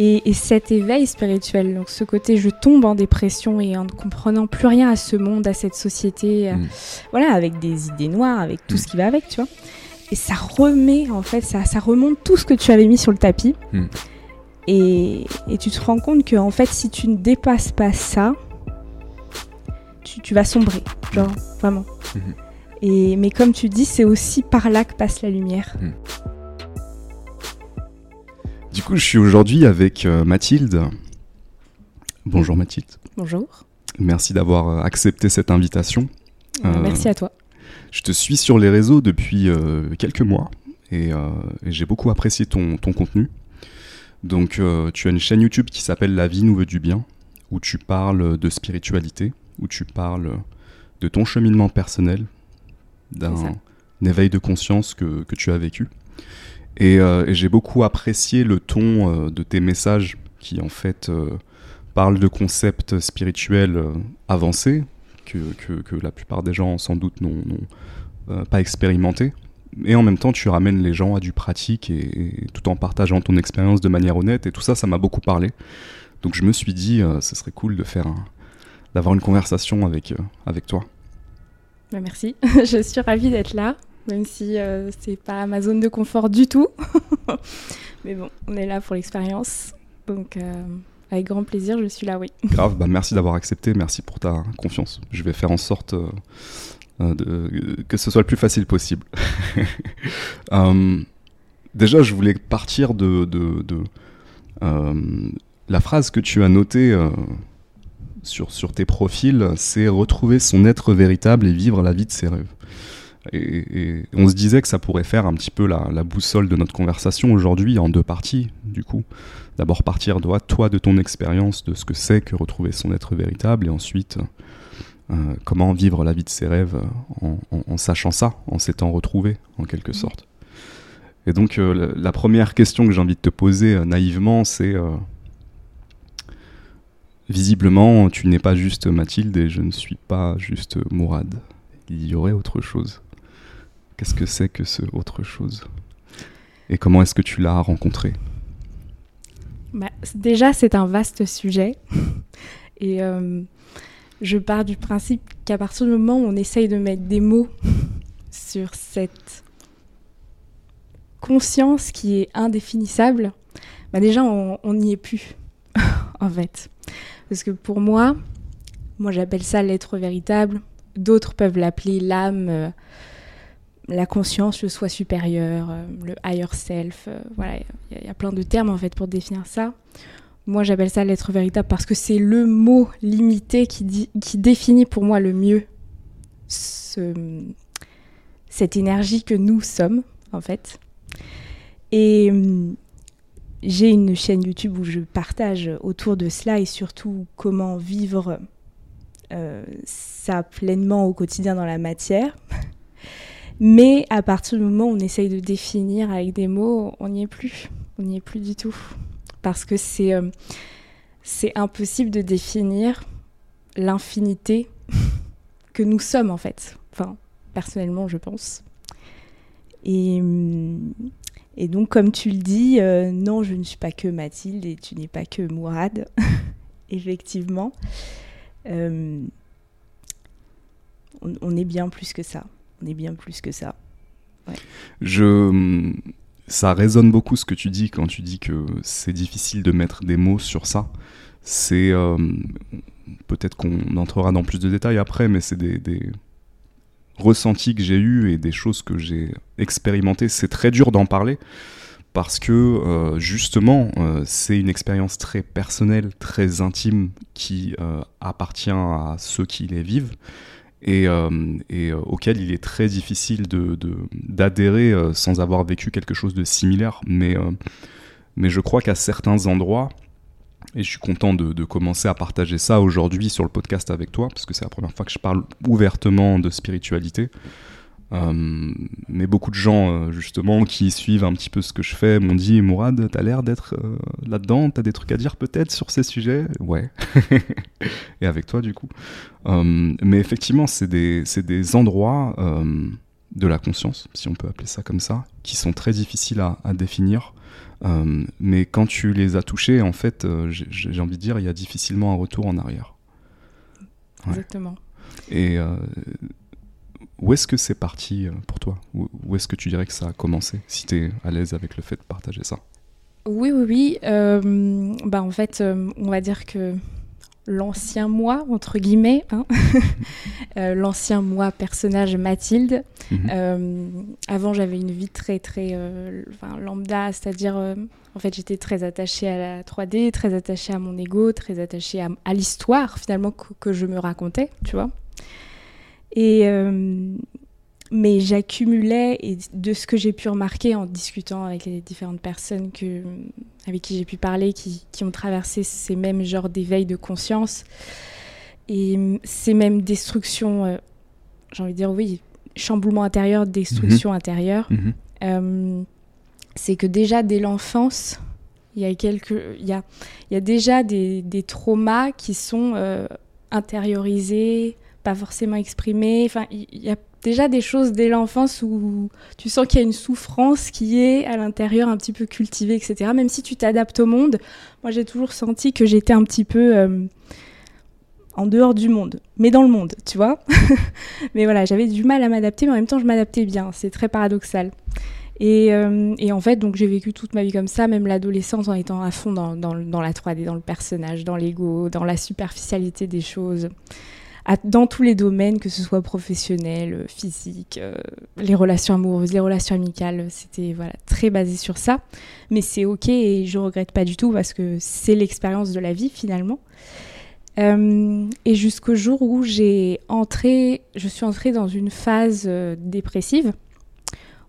Et, cet éveil spirituel, donc ce côté je tombe en dépression et en ne comprenant plus rien à ce monde, à cette société, mm. voilà, avec des idées noires, avec tout mm. ce qui va avec, tu vois. Et ça remet, en fait, ça, ça remonte tout ce que tu avais mis sur le tapis. Mm. Et, et, tu te rends compte que, en fait, si tu ne dépasses pas ça, tu, tu vas sombrer, genre, vraiment. Et, mais comme tu dis, c'est aussi par là que passe la lumière. Du coup, je suis aujourd'hui avec euh, Mathilde. Bonjour Mathilde. Bonjour. Merci d'avoir euh, accepté cette invitation. Euh, merci à toi. Je te suis sur les réseaux depuis quelques mois et, j'ai beaucoup apprécié ton, ton contenu. Donc, tu as une chaîne YouTube qui s'appelle La vie nous veut du bien, où tu parles de spiritualité, où tu parles de ton cheminement personnel, d'un éveil de conscience que, que tu as vécu. Euh, et, j'ai beaucoup apprécié le ton euh, de tes messages qui en fait euh, parlent de concepts spirituels avancés que, que, la plupart des gens sans doute n'ont pas expérimenté. Et en même temps, tu ramènes les gens à du pratique et, tout en partageant ton expérience de manière honnête. Et tout ça, ça m'a beaucoup parlé. Donc je me suis dit, ce serait cool de faire d'avoir une conversation avec, avec toi. Bah, merci, je suis ravie d'être là même si euh, c'est pas ma zone de confort du tout. Mais bon, on est là pour l'expérience. Donc, euh, avec grand plaisir, je suis là, oui. Grave, bah merci d'avoir accepté, merci pour ta confiance. Je vais faire en sorte euh, de, que ce soit le plus facile possible. déjà, je voulais partir de, de, de la phrase que tu as notée sur, sur tes profils, c'est retrouver son être véritable et vivre la vie de ses rêves. Et, on se disait que ça pourrait faire un petit peu la, boussole de notre conversation aujourd'hui en deux parties, du coup. D'abord partir de toi, de ton expérience, de ce que c'est que retrouver son être véritable, et ensuite euh, comment vivre la vie de ses rêves en, sachant ça, en s'étant retrouvé, en quelque mmh. sorte. Et donc euh, la, première question que j'ai envie de te poser euh, naïvement, c'est... visiblement, tu n'es pas juste Mathilde et je ne suis pas juste Mourad. Il y aurait autre chose. Qu'est-ce que c'est que ce autre chose? Et comment est-ce que tu l'as rencontré? Bah, Déjà, c'est un vaste sujet. Et euh, je pars du principe qu'à partir du moment où on essaye de mettre des mots sur cette conscience qui est indéfinissable, bah déjà, on n'y est plus, en fait. Parce que pour moi, moi j'appelle ça l'être véritable, d'autres peuvent l'appeler l'âme. Euh, la conscience, le soi supérieur, euh, le higher self. Euh, voilà, il y, a plein de termes en fait pour définir ça. Moi, j'appelle ça l'être véritable parce que c'est le mot limité qui, définit pour moi le mieux cette énergie que nous sommes, en fait. Et hum, j'ai une chaîne YouTube où je partage autour de cela et surtout comment vivre euh, ça pleinement au quotidien dans la matière. Mais à partir du moment où on essaye de définir avec des mots, on n'y est plus. On n'y est plus du tout. Parce que c'est euh, impossible de définir l'infinité que nous sommes en fait. Enfin, personnellement, je pense. Et, et donc, comme tu le dis, euh, non, je ne suis pas que Mathilde et tu n'es pas que Mourad, effectivement. Euh, on est bien plus que ça on est bien plus que ça. Je, ça résonne beaucoup ce que tu dis quand tu dis que c'est difficile de mettre des mots sur ça. C'est euh, peut-être qu'on entrera dans plus de détails après, mais c'est des, ressentis que j'ai eus et des choses que j'ai expérimentées. C'est très dur d'en parler parce que euh, justement, euh, c'est une expérience très personnelle, très intime qui appartient à ceux qui les vivent et, euh, et euh, auquel il est très difficile d'adhérer euh, sans avoir vécu quelque chose de similaire. Mais, mais je crois qu'à certains endroits, et je suis content de commencer à partager ça aujourd'hui sur le podcast avec toi, parce que c'est la première fois que je parle ouvertement de spiritualité. Euh, mais beaucoup de gens, euh, justement, qui suivent un petit peu ce que je fais, m'ont dit Mourad, t'as l'air d'être euh, là-dedans, t'as des trucs à dire peut-être sur ces sujets? Ouais. Et avec toi, du coup. mais effectivement, c'est des, des, endroits de la conscience, si on peut appeler ça comme ça, qui sont très difficiles à, à définir. mais quand tu les as touchés, en fait, j'ai envie de dire, il y a difficilement un retour en arrière. Exactement. Et où est-ce que c'est parti pour toi? Où, est-ce que tu dirais que ça a commencé, si tu es à l'aise avec le fait de partager ça? Oui, oui, oui. bah, en fait, on va dire que l'ancien moi, entre guillemets, hein. euh, l'ancien moi personnage Mathilde. Mhm. Euh, avant, j'avais une vie très, très euh, lambda, c'est-à-dire, en fait, j'étais très attachée à la 3D, très attachée à mon ego, très attachée à, l'histoire, finalement, que, que, je me racontais, tu vois. Et, mais j'accumulais, et de ce que j'ai pu remarquer en discutant avec les différentes personnes que, avec qui j'ai pu parler, qui, qui, ont traversé ces mêmes genres d'éveil de conscience, et ces mêmes destructions, euh, j'ai envie de dire oui, chamboulement intérieur, destruction mhm. intérieure, mhm. Euh, c'est que déjà dès l'enfance, il y a quelques, il y a, y a déjà des, des traumas qui sont euh, intériorisés, pas forcément exprimés. Enfin, il y a déjà des choses dès l'enfance où tu sens qu'il y a une souffrance qui est à l'intérieur un petit peu cultivée, etc. Même si tu t'adaptes au monde, moi j'ai toujours senti que j'étais un petit peu euh, en dehors du monde, mais dans le monde, tu vois. mais voilà, j'avais du mal à m'adapter, mais en même temps je m'adaptais bien. C'est très paradoxal. Et, euh, et, en fait, donc j'ai vécu toute ma vie comme ça, même l'adolescence en étant à fond dans, dans la 3D, dans le personnage, dans l'ego, dans la superficialité des choses dans tous les domaines, que ce soit professionnel, euh, physique, euh, les relations amoureuses, les relations amicales. C'était voilà, très basé sur ça. Mais c'est OK et je regrette pas du tout parce que c'est l'expérience de la vie finalement. Euh, et jusqu'au jour où j'ai entré, je suis entrée dans une phase dépressive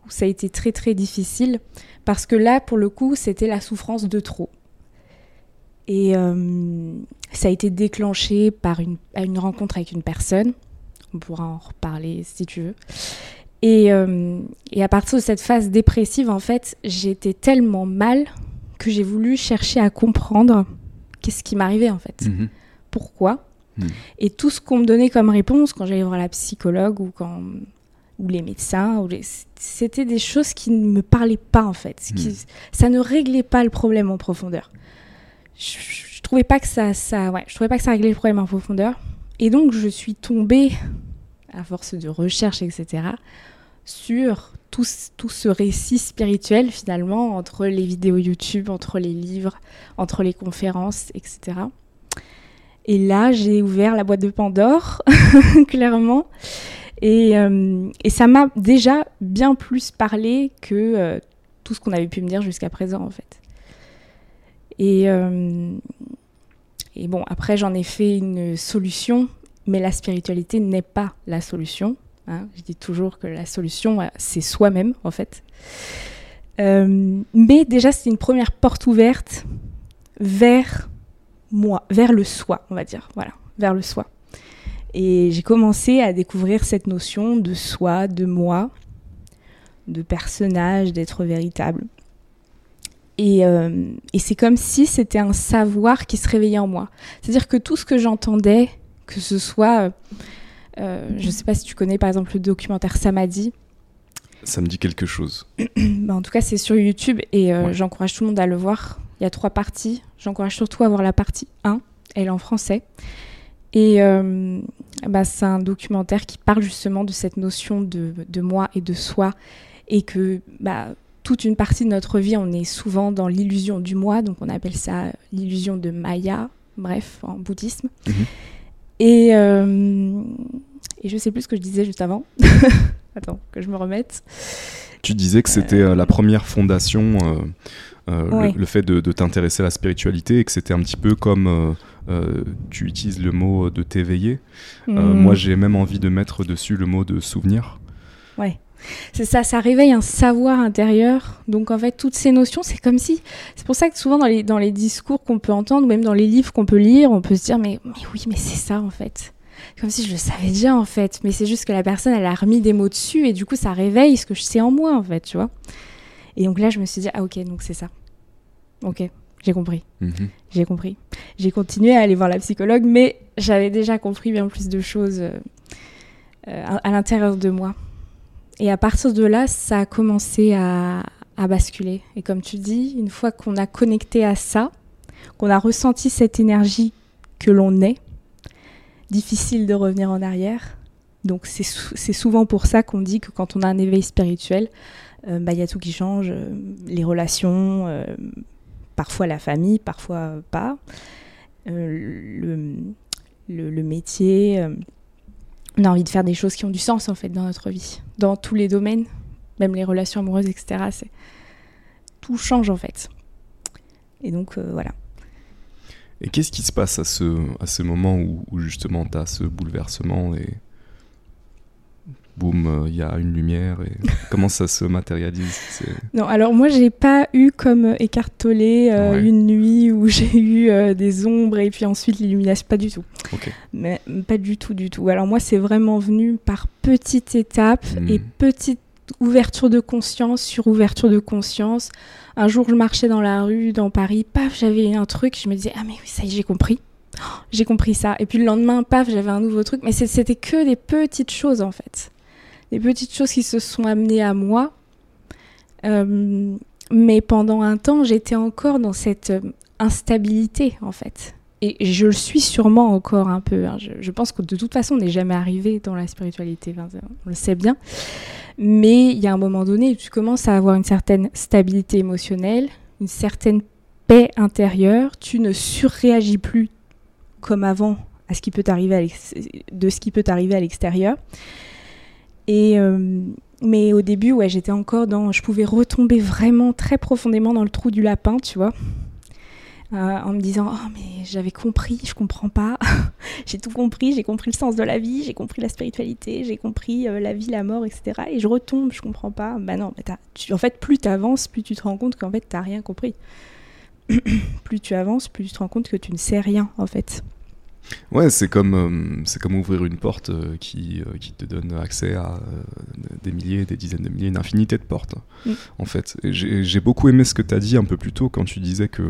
où ça a été très très difficile parce que là, pour le coup, c'était la souffrance de trop. Et ça a été déclenché par une, une rencontre avec une personne. On pourra en reparler si tu veux. Et, euh, et, à partir de cette phase dépressive, en fait, j'étais tellement mal que j'ai voulu chercher à comprendre qu'est-ce qui m'arrivait en fait. Mhm. Pourquoi mhm. Et tout ce qu'on me donnait comme réponse quand j'allais voir la psychologue ou quand ou les médecins, ou c'était des choses qui ne me parlaient pas en fait. Qui, mhm. ça ne réglait pas le problème en profondeur je, trouvais pas que ça, ça, ouais, je trouvais pas que ça réglait le problème en profondeur. Et donc, je suis tombée, à force de recherche, etc., sur tout, tout ce récit spirituel, finalement, entre les vidéos YouTube, entre les livres, entre les conférences, etc. Et là, j'ai ouvert la boîte de Pandore, clairement. Et, euh, et ça m'a déjà bien plus parlé que euh, tout ce qu'on avait pu me dire jusqu'à présent, en fait. Et, euh, et bon, après, j'en ai fait une solution, mais la spiritualité n'est pas la solution. Hein. Je dis toujours que la solution, c'est soi-même, en fait. Euh, mais déjà, c'est une première porte ouverte vers moi, vers le soi, on va dire. Voilà, vers le soi. Et j'ai commencé à découvrir cette notion de soi, de moi, de personnage, d'être véritable. Euh, et, c'est comme si c'était un savoir qui se réveillait en moi. C'est-à-dire que tout ce que j'entendais, que ce soit, euh, euh, je ne sais pas si tu connais par exemple le documentaire Samadhi. Ça me dit quelque chose. Bah, en tout cas, c'est sur YouTube et j'encourage tout le monde à le voir. Il y a trois parties. J'encourage surtout à voir la partie 1. Elle est en français. Et bah, c'est un documentaire qui parle justement de cette notion de, de moi et de soi. Et que bah, toute une partie de notre vie, on est souvent dans l'illusion du moi, donc on appelle ça l'illusion de Maya, bref, en bouddhisme. Mhm. Et, euh, et je sais plus ce que je disais juste avant. Attends, que je me remette. Tu disais que c'était euh, la première fondation, euh, le, fait de, t'intéresser à la spiritualité, et que c'était un petit peu comme tu utilises le mot de t'éveiller. Mhm. moi, j'ai même envie de mettre dessus le mot de souvenir. Ouais. C'est ça, ça réveille un savoir intérieur. Donc en fait, toutes ces notions, c'est comme si. C'est pour ça que souvent dans les, dans les discours qu'on peut entendre, ou même dans les livres qu'on peut lire, on peut se dire mais, mais oui, mais c'est ça en fait. Comme si je le savais déjà en fait. Mais c'est juste que la personne, elle a remis des mots dessus et du coup, ça réveille ce que je sais en moi en fait, tu vois. Et donc là, je me suis dit, ah ok, donc c'est ça. Ok, j'ai compris. Mhm. J'ai compris. J'ai continué à aller voir la psychologue, mais j'avais déjà compris bien plus de choses euh, euh, à l'intérieur de moi. Et à partir de là, ça a commencé à, basculer. Et comme tu dis, une fois qu'on a connecté à ça, qu'on a ressenti cette énergie que l'on est, difficile de revenir en arrière. Donc c'est souvent pour ça qu'on dit que quand on a un éveil spirituel, euh, bah, il y a tout qui change, euh, les relations, euh, parfois la famille, parfois pas, le, métier. On a envie de faire des choses qui ont du sens en fait dans notre vie, dans tous les domaines, même les relations amoureuses, etc. Tout change en fait. Et donc voilà. Et qu'est-ce qui se passe à ce, moment où, où justement tu as ce bouleversement et boum, il euh, y a une lumière et comment ça se matérialise Non, alors moi j'ai pas eu comme écartolé euh, une nuit où j'ai eu euh, des ombres et puis ensuite l'illumination, pas du tout. Mais pas du tout, du tout. Alors moi c'est vraiment venu par petites étapes et hmm. petites ouverture de conscience sur ouverture de conscience. Un jour je marchais dans la rue dans Paris, paf, j'avais un truc, je me disais ah mais oui ça y est j'ai compris. j'ai compris ça. Et puis le lendemain, paf, j'avais un nouveau truc. Mais c'était que des petites choses en fait des petites choses qui se sont amenées à moi. Euh, mais pendant un temps, j'étais encore dans cette euh, instabilité, en fait. Et je le suis sûrement encore un peu. Hein. Je, pense que de toute façon, on n'est jamais arrivé dans la spiritualité, on le sait bien. Mais il y a un moment donné tu commences à avoir une certaine stabilité émotionnelle, une certaine paix intérieure. Tu ne surréagis plus comme avant à ce qui peut t'arriver de ce qui peut t'arriver à l'extérieur. Euh, mais au début, ouais, j'étais encore dans. Je pouvais retomber vraiment très profondément dans le trou du lapin, tu vois. Euh, en me disant oh mais j'avais compris je comprends pas j'ai tout compris j'ai compris le sens de la vie j'ai compris la spiritualité j'ai compris euh, la vie la mort etc et je retombe je comprends pas bah non en fait plus tu avances plus tu te rends compte qu'en fait t'as rien compris plus tu avances plus tu te rends compte que tu ne sais rien en fait Ouais, c'est comme, euh, c'est comme ouvrir une porte euh, qui, euh, qui te donne accès à des milliers, des dizaines de milliers, une infinité de portes, mm. en fait. J'ai beaucoup aimé ce que tu as dit un peu plus tôt quand tu disais que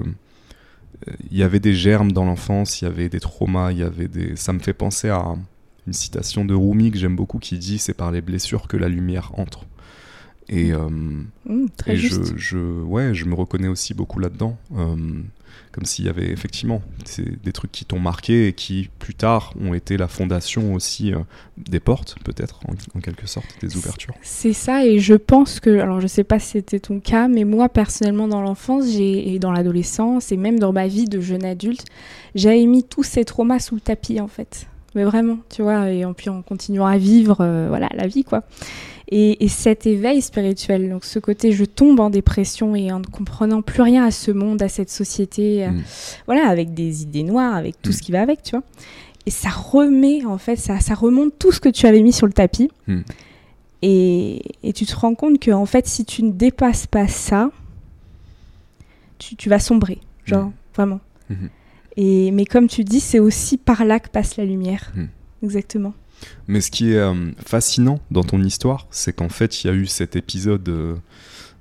il y avait des germes dans l'enfance, il y avait des traumas, il y avait des... Ça me fait penser à une citation de Rumi que j'aime beaucoup qui dit « c'est par les blessures que la lumière entre ». Et, mm. Mm, très je, je, ouais, je me reconnais aussi beaucoup là-dedans comme s'il y avait effectivement des trucs qui t'ont marqué et qui plus tard ont été la fondation aussi euh, des portes peut-être en, quelque sorte des ouvertures. c'est ça et je pense que alors je sais pas si c'était ton cas mais moi personnellement dans l'enfance j'ai et dans l'adolescence et même dans ma vie de jeune adulte j'avais mis tous ces traumas sous le tapis en fait. Mais vraiment tu vois et puis en continuant à vivre euh, voilà la vie quoi et, cet éveil spirituel, donc ce côté je tombe en dépression et en ne comprenant plus rien à ce monde, à cette société, euh, mm. voilà, avec des idées noires, avec tout mm. ce qui va avec, tu vois. Et ça remet, en fait, ça, ça remonte tout ce que tu avais mis sur le tapis. Mm. Et, et, tu te rends compte que, en fait, si tu ne dépasses pas ça, tu, tu vas sombrer, genre, vraiment. Mm-hmm. Et, mais comme tu dis, c'est aussi par là que passe la lumière. Exactement. Mais ce qui est euh, fascinant dans ton histoire, c'est qu'en fait, il y a eu cet épisode euh,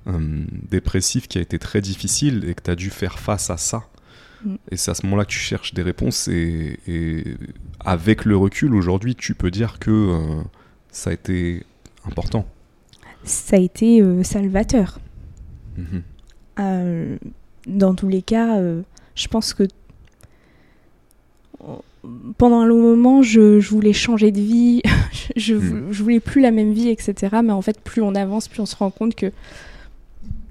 euh, dépressif qui a été très difficile et que tu as dû faire face à ça. Mm. Et c'est à ce moment-là que tu cherches des réponses. Et, avec le recul, aujourd'hui, tu peux dire que ça a été important. Ça a été salvateur. Mm-hmm. dans tous les cas, je pense que pendant un long moment, je, voulais changer de vie, je, hmm. je, voulais plus la même vie, etc. Mais en fait, plus on avance, plus on se rend compte que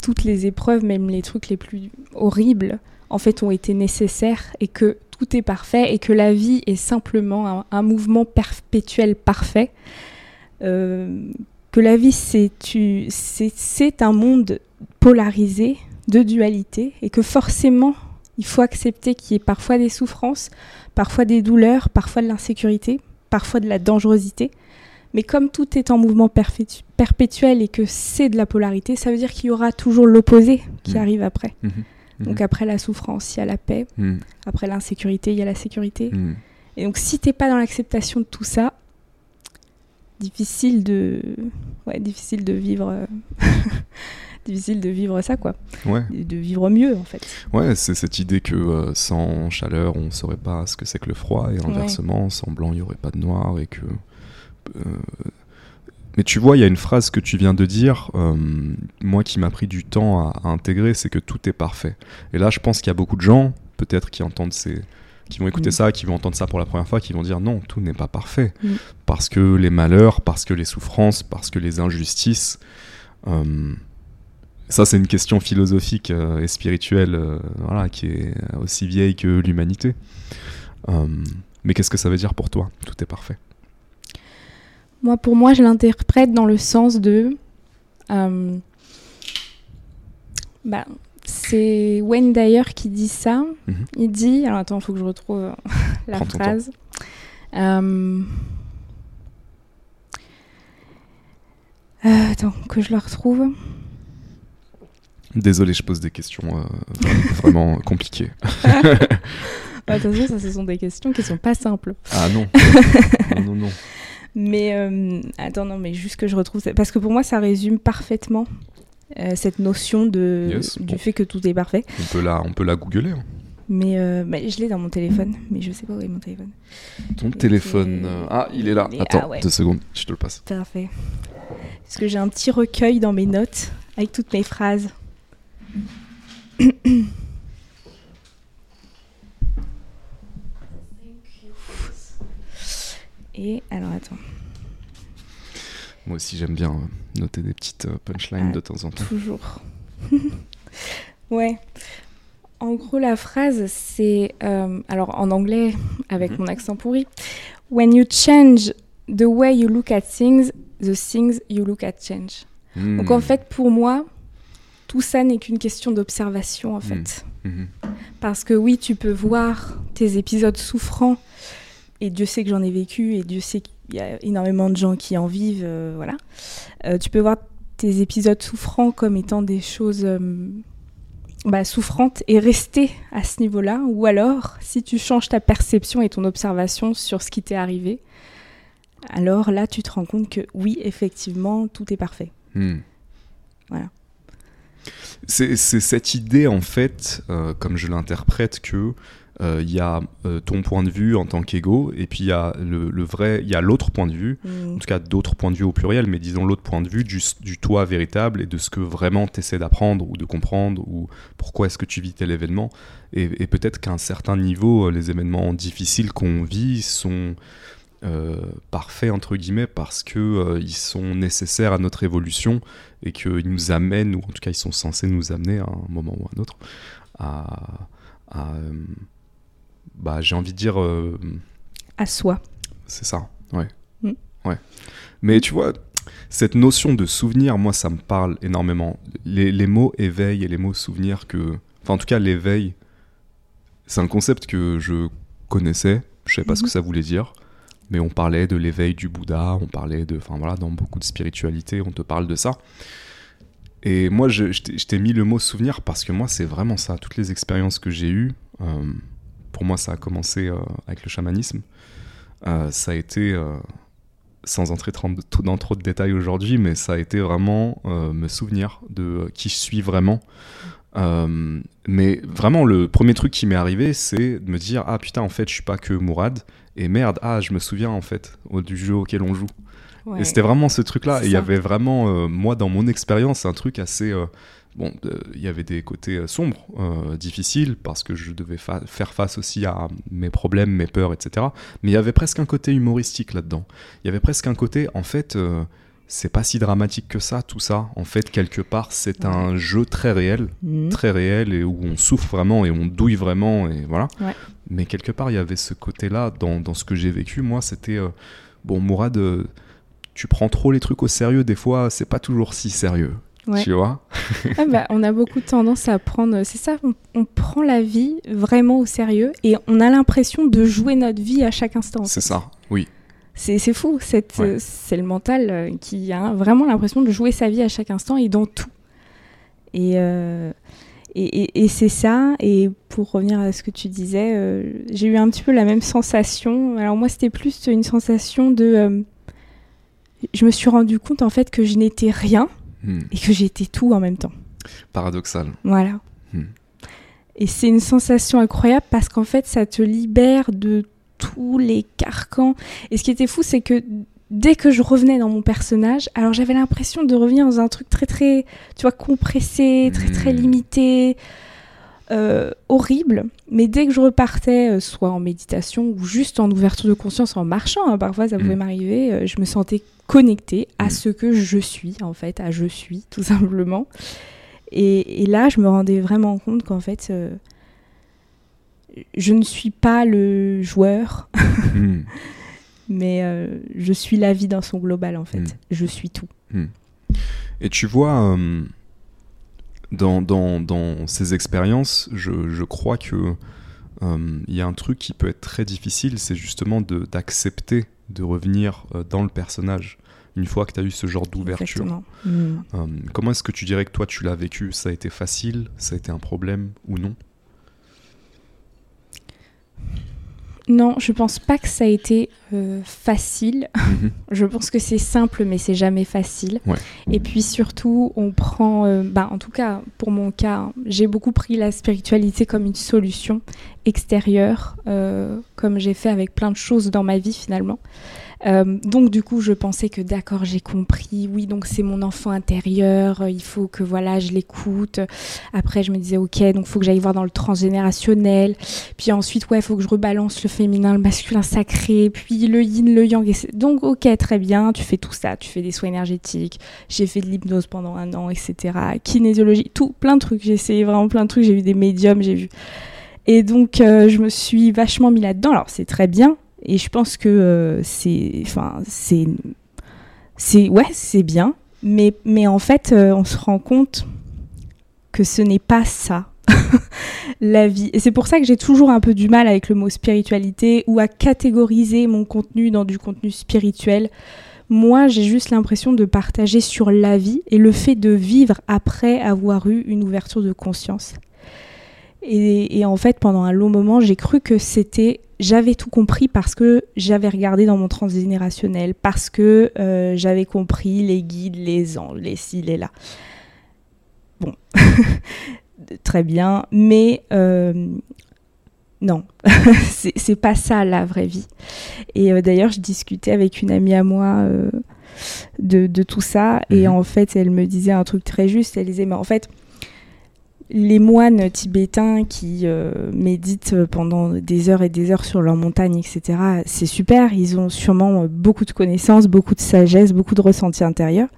toutes les épreuves, même les trucs les plus horribles, en fait, ont été nécessaires et que tout est parfait et que la vie est simplement un, mouvement perpétuel parfait. Euh, que la vie, c'est un monde polarisé, de dualité, et que forcément, il faut accepter qu'il y ait parfois des souffrances, parfois des douleurs, parfois de l'insécurité, parfois de la dangerosité. Mais comme tout est en mouvement perpétuel et que c'est de la polarité, ça veut dire qu'il y aura toujours l'opposé qui mmh. arrive après. Mmh. Mmh. Donc après la souffrance, il y a la paix. Après l'insécurité, il y a la sécurité. Et donc si t'es pas dans l'acceptation de tout ça, difficile de, ouais, difficile de vivre euh, difficile de vivre ça, quoi. Ouais. De vivre mieux, en fait. Ouais, c'est cette idée que euh, sans chaleur, on saurait pas ce que c'est que le froid, et inversement, sans blanc, il n'y aurait pas de noir, et que. Euh, Mais tu vois, il y a une phrase que tu viens de dire, euh, moi qui m'a pris du temps à, intégrer, c'est que tout est parfait. Et là, je pense qu'il y a beaucoup de gens, peut-être, qui entendent ces, qui vont écouter Mm. ça, qui vont entendre ça pour la première fois, qui vont dire non, tout n'est pas parfait. Mm. Parce que les malheurs, parce que les souffrances, parce que les injustices. euh, ça, c'est une question philosophique euh, et spirituelle euh, voilà, qui est aussi vieille que l'humanité. Euh, mais qu'est-ce que ça veut dire pour toi? Tout est parfait. Moi, pour moi, je l'interprète dans le sens de. bah, c'est Wayne Dyer qui dit ça. Mhm. Il dit. Alors attends, il faut que je retrouve la Prends phrase. Attends, que je la retrouve. Désolé, je pose des questions euh, vraiment compliquées. Bah, Attention, ça, ce sont des questions qui sont pas simples. Ah non. non, non, non. Mais euh, attends, non, mais juste que je retrouve ça. Parce que pour moi, ça résume parfaitement euh, cette notion de, Yes, du bon. fait que tout est parfait. On peut la, on peut la googler. hein. Mais, euh, bah, je l'ai dans mon téléphone, mais je sais pas où est mon téléphone. Ton téléphone. euh, Ah, il est là. Il est- Attends, ah ouais. deux secondes, je te le passe. Parfait. Parce que j'ai un petit recueil dans mes notes avec toutes mes phrases. Et alors attends, Moi aussi, j'aime bien euh, noter des petites euh, punchlines Ah. de temps en temps. toujours. ouais. En gros, la phrase, c'est. euh, alors, en anglais, avec Mhm. mon accent pourri. When you change the way you look at things, the things you look at change. Donc, Hmm. en fait, pour moi, tout ça n'est qu'une question d'observation, en fait. Mhm. Parce que oui, tu peux voir tes épisodes souffrants, et Dieu sait que j'en ai vécu, et Dieu sait qu'il y a énormément de gens qui en vivent, euh, voilà. Euh, tu peux voir tes épisodes souffrants comme étant des choses euh, bah, souffrantes et rester à ce niveau-là, ou alors, si tu changes ta perception et ton observation sur ce qui t'est arrivé, alors là, tu te rends compte que oui, effectivement, tout est parfait. Hmm. Voilà. C'est cette idée, en fait, euh, comme je l'interprète, que euh, il y a euh, ton point de vue en tant qu'ego, et puis il y a le, le vrai, il y a l'autre point de vue, Mm. en tout cas d'autres points de vue au pluriel, mais disons l'autre point de vue du, du toi véritable et de ce que vraiment tu essaies d'apprendre ou de comprendre, ou pourquoi est-ce que tu vis tel événement. Et, et peut-être qu'à un certain niveau, les événements difficiles qu'on vit sont parfaits, entre guillemets, parce que euh, ils sont nécessaires à notre évolution et qu'ils nous amènent, ou en tout cas ils sont censés nous amener à un moment ou à un autre, à... à, euh, bah, j'ai envie de dire... euh, À soi. c'est ça, ouais. Mm. Ouais. Mais tu vois, cette notion de souvenir, moi, ça me parle énormément. Les, les mots éveil et les mots souvenir, que. Enfin, en tout cas, l'éveil, c'est un concept que je connaissais. Je savais pas ce que Mhm. ça voulait dire. Mais on parlait de l'éveil du Bouddha, on parlait de. Enfin, voilà, dans beaucoup de spiritualité, on te parle de ça. Et moi, je, t'ai- mis le mot souvenir parce que moi, c'est vraiment ça. Toutes les expériences que j'ai eues, euh, pour moi, ça a commencé euh, avec le chamanisme. Euh, ça a été, sans entrer dans trop de détails aujourd'hui, mais ça a été vraiment me souvenir de qui je suis vraiment. Mais vraiment, le premier truc qui m'est arrivé, c'est de me dire Ah putain, en fait, je suis pas que Mourad. Et merde, ah, je me souviens en fait au- du jeu auquel on joue. Ouais. Et c'était vraiment ce truc-là. Et il y avait vraiment, euh, moi, dans mon expérience, un truc assez. euh, bon, il y avait des côtés euh, sombres, difficiles, parce que je devais fa- faire face aussi à mes problèmes, mes peurs, etc. Mais il y avait presque un côté humoristique là-dedans. Il y avait presque un côté, en fait, c'est pas si dramatique que ça, tout ça. En fait, quelque part, c'est Ouais. un jeu très réel, Mm. très réel, et où on souffre vraiment et on douille vraiment, et voilà. Ouais. Mais quelque part, il y avait ce côté-là dans, dans ce que j'ai vécu. Moi, c'était. euh, bon, Mourad, euh, tu prends trop les trucs au sérieux, des fois, c'est pas toujours si sérieux. Ouais. Tu vois? Ah bah, on a beaucoup tendance à prendre, c'est ça, on, on prend la vie vraiment au sérieux et on a l'impression de jouer notre vie à chaque instant. C'est ça, oui. C'est c'est fou, Ouais. euh, c'est le mental euh, qui a vraiment l'impression de jouer sa vie à chaque instant et dans tout. Et, euh, et, et- et c'est ça, et pour revenir à ce que tu disais, euh, j'ai eu un petit peu la même sensation. Alors moi, c'était plus une sensation de... je me suis rendu compte en fait que je n'étais rien Hmm. et que j'étais tout en même temps. Paradoxal. Voilà. Hmm. Et c'est une sensation incroyable parce qu'en fait, ça te libère de tous les carcans. Et ce qui était fou, c'est que dès que je revenais dans mon personnage, alors j'avais l'impression de revenir dans un truc très très, tu vois, compressé, très très Hmm. limité, euh, horrible. Mais dès que je repartais, euh, soit en méditation ou juste en ouverture de conscience en marchant, hein, parfois ça pouvait Hmm. m'arriver, euh, je me sentais connectée à Hmm. ce que je suis, en fait, à je suis, tout simplement. Et, et là, je me rendais vraiment compte qu'en fait, euh, je ne suis pas le joueur, Hmm. mais euh, je suis la vie dans son global, en fait. Mm. Je suis tout. Et tu vois, euh, dans, dans, dans ces expériences, je, je crois que euh, il y a un truc qui peut être très difficile, c'est justement de- d'accepter de, revenir euh, dans le personnage une fois que tu as eu ce genre d'ouverture. Mm. Euh, comment est-ce que tu dirais que toi tu l'as vécu? Ça a été facile? Ça a été un problème? Ou non? Non, je pense pas que ça a été euh, facile. Mhm. Je pense que c'est simple, mais c'est jamais facile. Ouais. Et puis surtout, on prend, euh, bah, en tout cas pour mon cas, hein, j'ai beaucoup pris la spiritualité comme une solution extérieure, euh, comme j'ai fait avec plein de choses dans ma vie finalement. Euh, donc du coup, je pensais que d'accord, j'ai compris. Oui, donc c'est mon enfant intérieur. euh, il faut que voilà, je l'écoute. Après, je me disais ok, donc faut que j'aille voir dans le transgénérationnel. Puis ensuite, ouais, faut que je rebalance le féminin, le masculin sacré, puis le yin, le yang. et Donc ok, très bien, tu fais tout ça, tu fais des soins énergétiques. J'ai fait de l'hypnose pendant un an, etc. Kinésiologie, tout, plein de trucs. J'ai essayé vraiment plein de trucs. J'ai vu des médiums, j'ai vu. Et donc, euh, je me suis vachement mis là-dedans. Alors, c'est très bien. Et je pense que euh, c'est. Enfin, c'est. C'est. Ouais, c'est bien. Mais, mais en fait, euh, on se rend compte que ce n'est pas ça. la vie. Et c'est pour ça que j'ai toujours un peu du mal avec le mot spiritualité ou à catégoriser mon contenu dans du contenu spirituel. Moi, j'ai juste l'impression de partager sur la vie et le fait de vivre après avoir eu une ouverture de conscience. Et, et en fait, pendant un long moment, j'ai cru que c'était. J'avais tout compris parce que j'avais regardé dans mon transgénérationnel, parce que euh, j'avais compris les guides, les anges, les ci, les là. Bon, très bien, mais euh, non, c'est pas ça la vraie vie. Et euh, d'ailleurs, je discutais avec une amie à moi euh, de, de tout ça, et Mhm. en fait, elle me disait un truc très juste. Elle disait, mais en fait, les moines tibétains qui euh, méditent pendant des heures et des heures sur leur montagne, etc., c'est super. Ils ont sûrement euh, beaucoup de connaissances, beaucoup de sagesse, beaucoup de ressenti intérieur.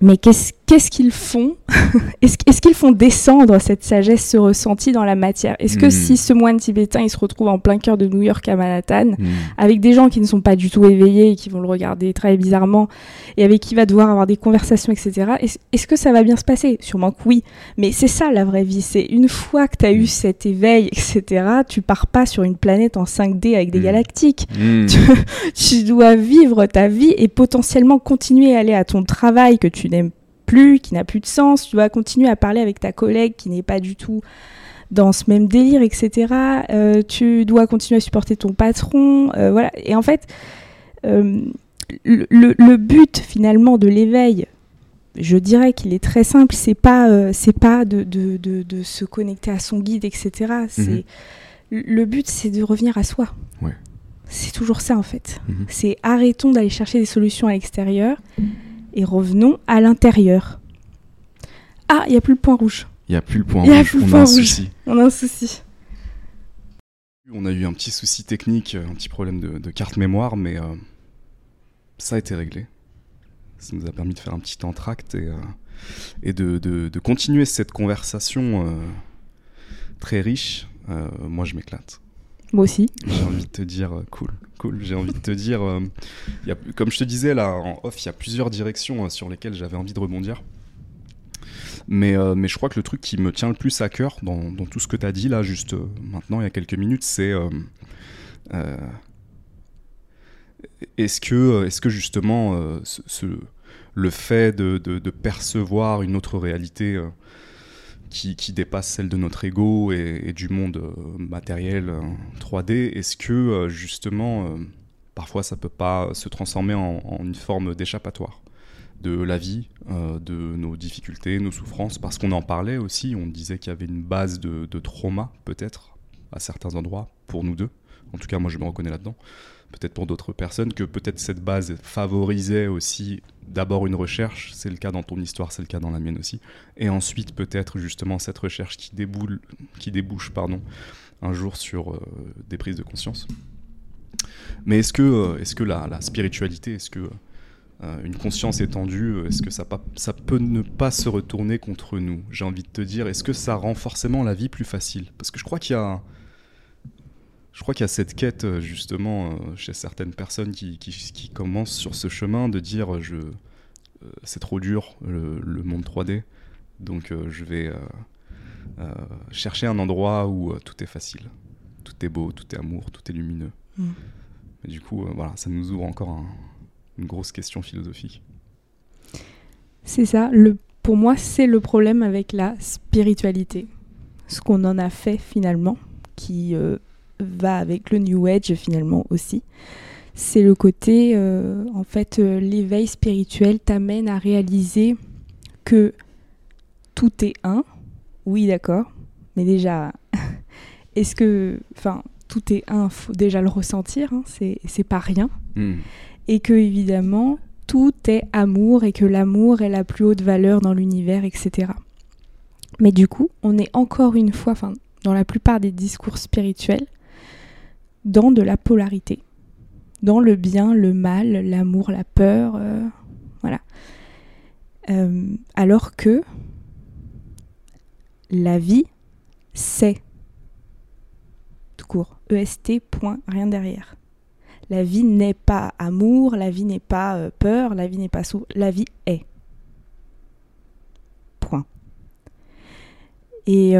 Mais qu'est-ce qu'est-ce qu'ils font Est-ce qu'ils font descendre cette sagesse, ce ressenti dans la matière? Est-ce que Hmm. si ce moine tibétain il se retrouve en plein cœur de New York à Manhattan, Hmm. avec des gens qui ne sont pas du tout éveillés et qui vont le regarder très bizarrement et avec qui il va devoir avoir des conversations, etc. Est-ce que ça va bien se passer? Sûrement que oui. Mais c'est ça la vraie vie. C'est une fois que tu as eu cet éveil, etc., tu pars pas sur une planète en 5D avec des galactiques. Hmm. Tu dois vivre ta vie et potentiellement continuer à aller à ton travail que tu n'aimes plus, qui n'a plus de sens. Tu dois continuer à parler avec ta collègue qui n'est pas du tout dans ce même délire, etc. Euh, tu dois continuer à supporter ton patron. euh, voilà. Et en fait, euh, le, le- le but finalement de l'éveil, je dirais qu'il est très simple. C'est pas, c'est pas de, de, de, de se connecter à son guide, etc. C'est le but, c'est de revenir à soi. Ouais. C'est toujours ça en fait. Mhm. C'est arrêtons d'aller chercher des solutions à l'extérieur et revenons à l'intérieur. Ah, il n'y a plus le point rouge. Il n'y a plus le point y a rouge, plus le on a point un rouge. souci. On a un souci. On a eu un petit souci technique, un petit problème de, de carte mémoire, mais euh, ça a été réglé. Ça nous a permis de faire un petit entracte et, euh, et de, de- de continuer cette conversation euh, très riche. Moi, je m'éclate. Moi aussi. J'ai envie de te dire, cool, cool. J'ai envie de te dire, euh, comme je te disais là en off, il y a plusieurs directions euh, sur lesquelles j'avais envie de rebondir. Mais, euh, mais je crois que le truc qui me tient le plus à cœur dans, tout ce que tu as dit là, juste maintenant, il y a quelques minutes, c'est est-ce que, est-ce que justement le fait de, percevoir une autre réalité qui, dépasse celle de notre ego et, du monde euh, matériel euh, 3D, est-ce que euh, justement euh, parfois ça peut pas se transformer en, une forme d'échappatoire de la vie, euh, de nos difficultés, nos souffrances, parce qu'on en parlait aussi, on disait qu'il y avait une base de, de trauma peut-être à certains endroits pour nous deux, en tout cas moi je me reconnais là-dedans, peut-être pour d'autres personnes, que peut-être cette base favorisait aussi d'abord une recherche, c'est le cas dans ton histoire, c'est le cas dans la mienne aussi, et ensuite peut-être justement cette recherche qui, déboule, qui débouche pardon, un jour sur euh, des prises de conscience. Mais est-ce que, euh, est-ce que la, spiritualité, est-ce que euh, une conscience étendue, est-ce que ça, peut ne pas se retourner contre nous? J'ai envie de te dire, est-ce que ça rend forcément la vie plus facile? Parce que je crois qu'il y a je crois qu'il y a cette quête euh, justement euh, chez certaines personnes qui, qui, commencent sur ce chemin de dire euh, je c'est trop dur le, monde 3D donc je vais chercher un endroit où tout est facile. Tout est beau tout est amour tout est lumineux. Mm. mais du coup voilà ça nous ouvre encore une grosse question philosophique. C'est ça. Le pour moi c'est le problème avec la spiritualité. Ce qu'on en a fait finalement qui va avec le New Age finalement aussi. C'est le côté, euh, en fait, euh, l'éveil spirituel t'amène à réaliser que tout est un. Oui, d'accord. Mais déjà, est-ce que, enfin, tout est un, faut déjà le ressentir, hein, c'est pas rien. Hmm. Et que, évidemment, tout est amour et que l'amour est la plus haute valeur dans l'univers, etc. Mais du coup, on est encore une fois, enfin, dans la plupart des discours spirituels, dans de la polarité, dans le bien, le mal, l'amour, la peur, euh, voilà. Euh, alors que la vie, c'est tout court, EST, point, rien derrière. La vie n'est pas amour, la vie n'est pas euh, peur, la vie n'est pas sous, la vie est. Point. Et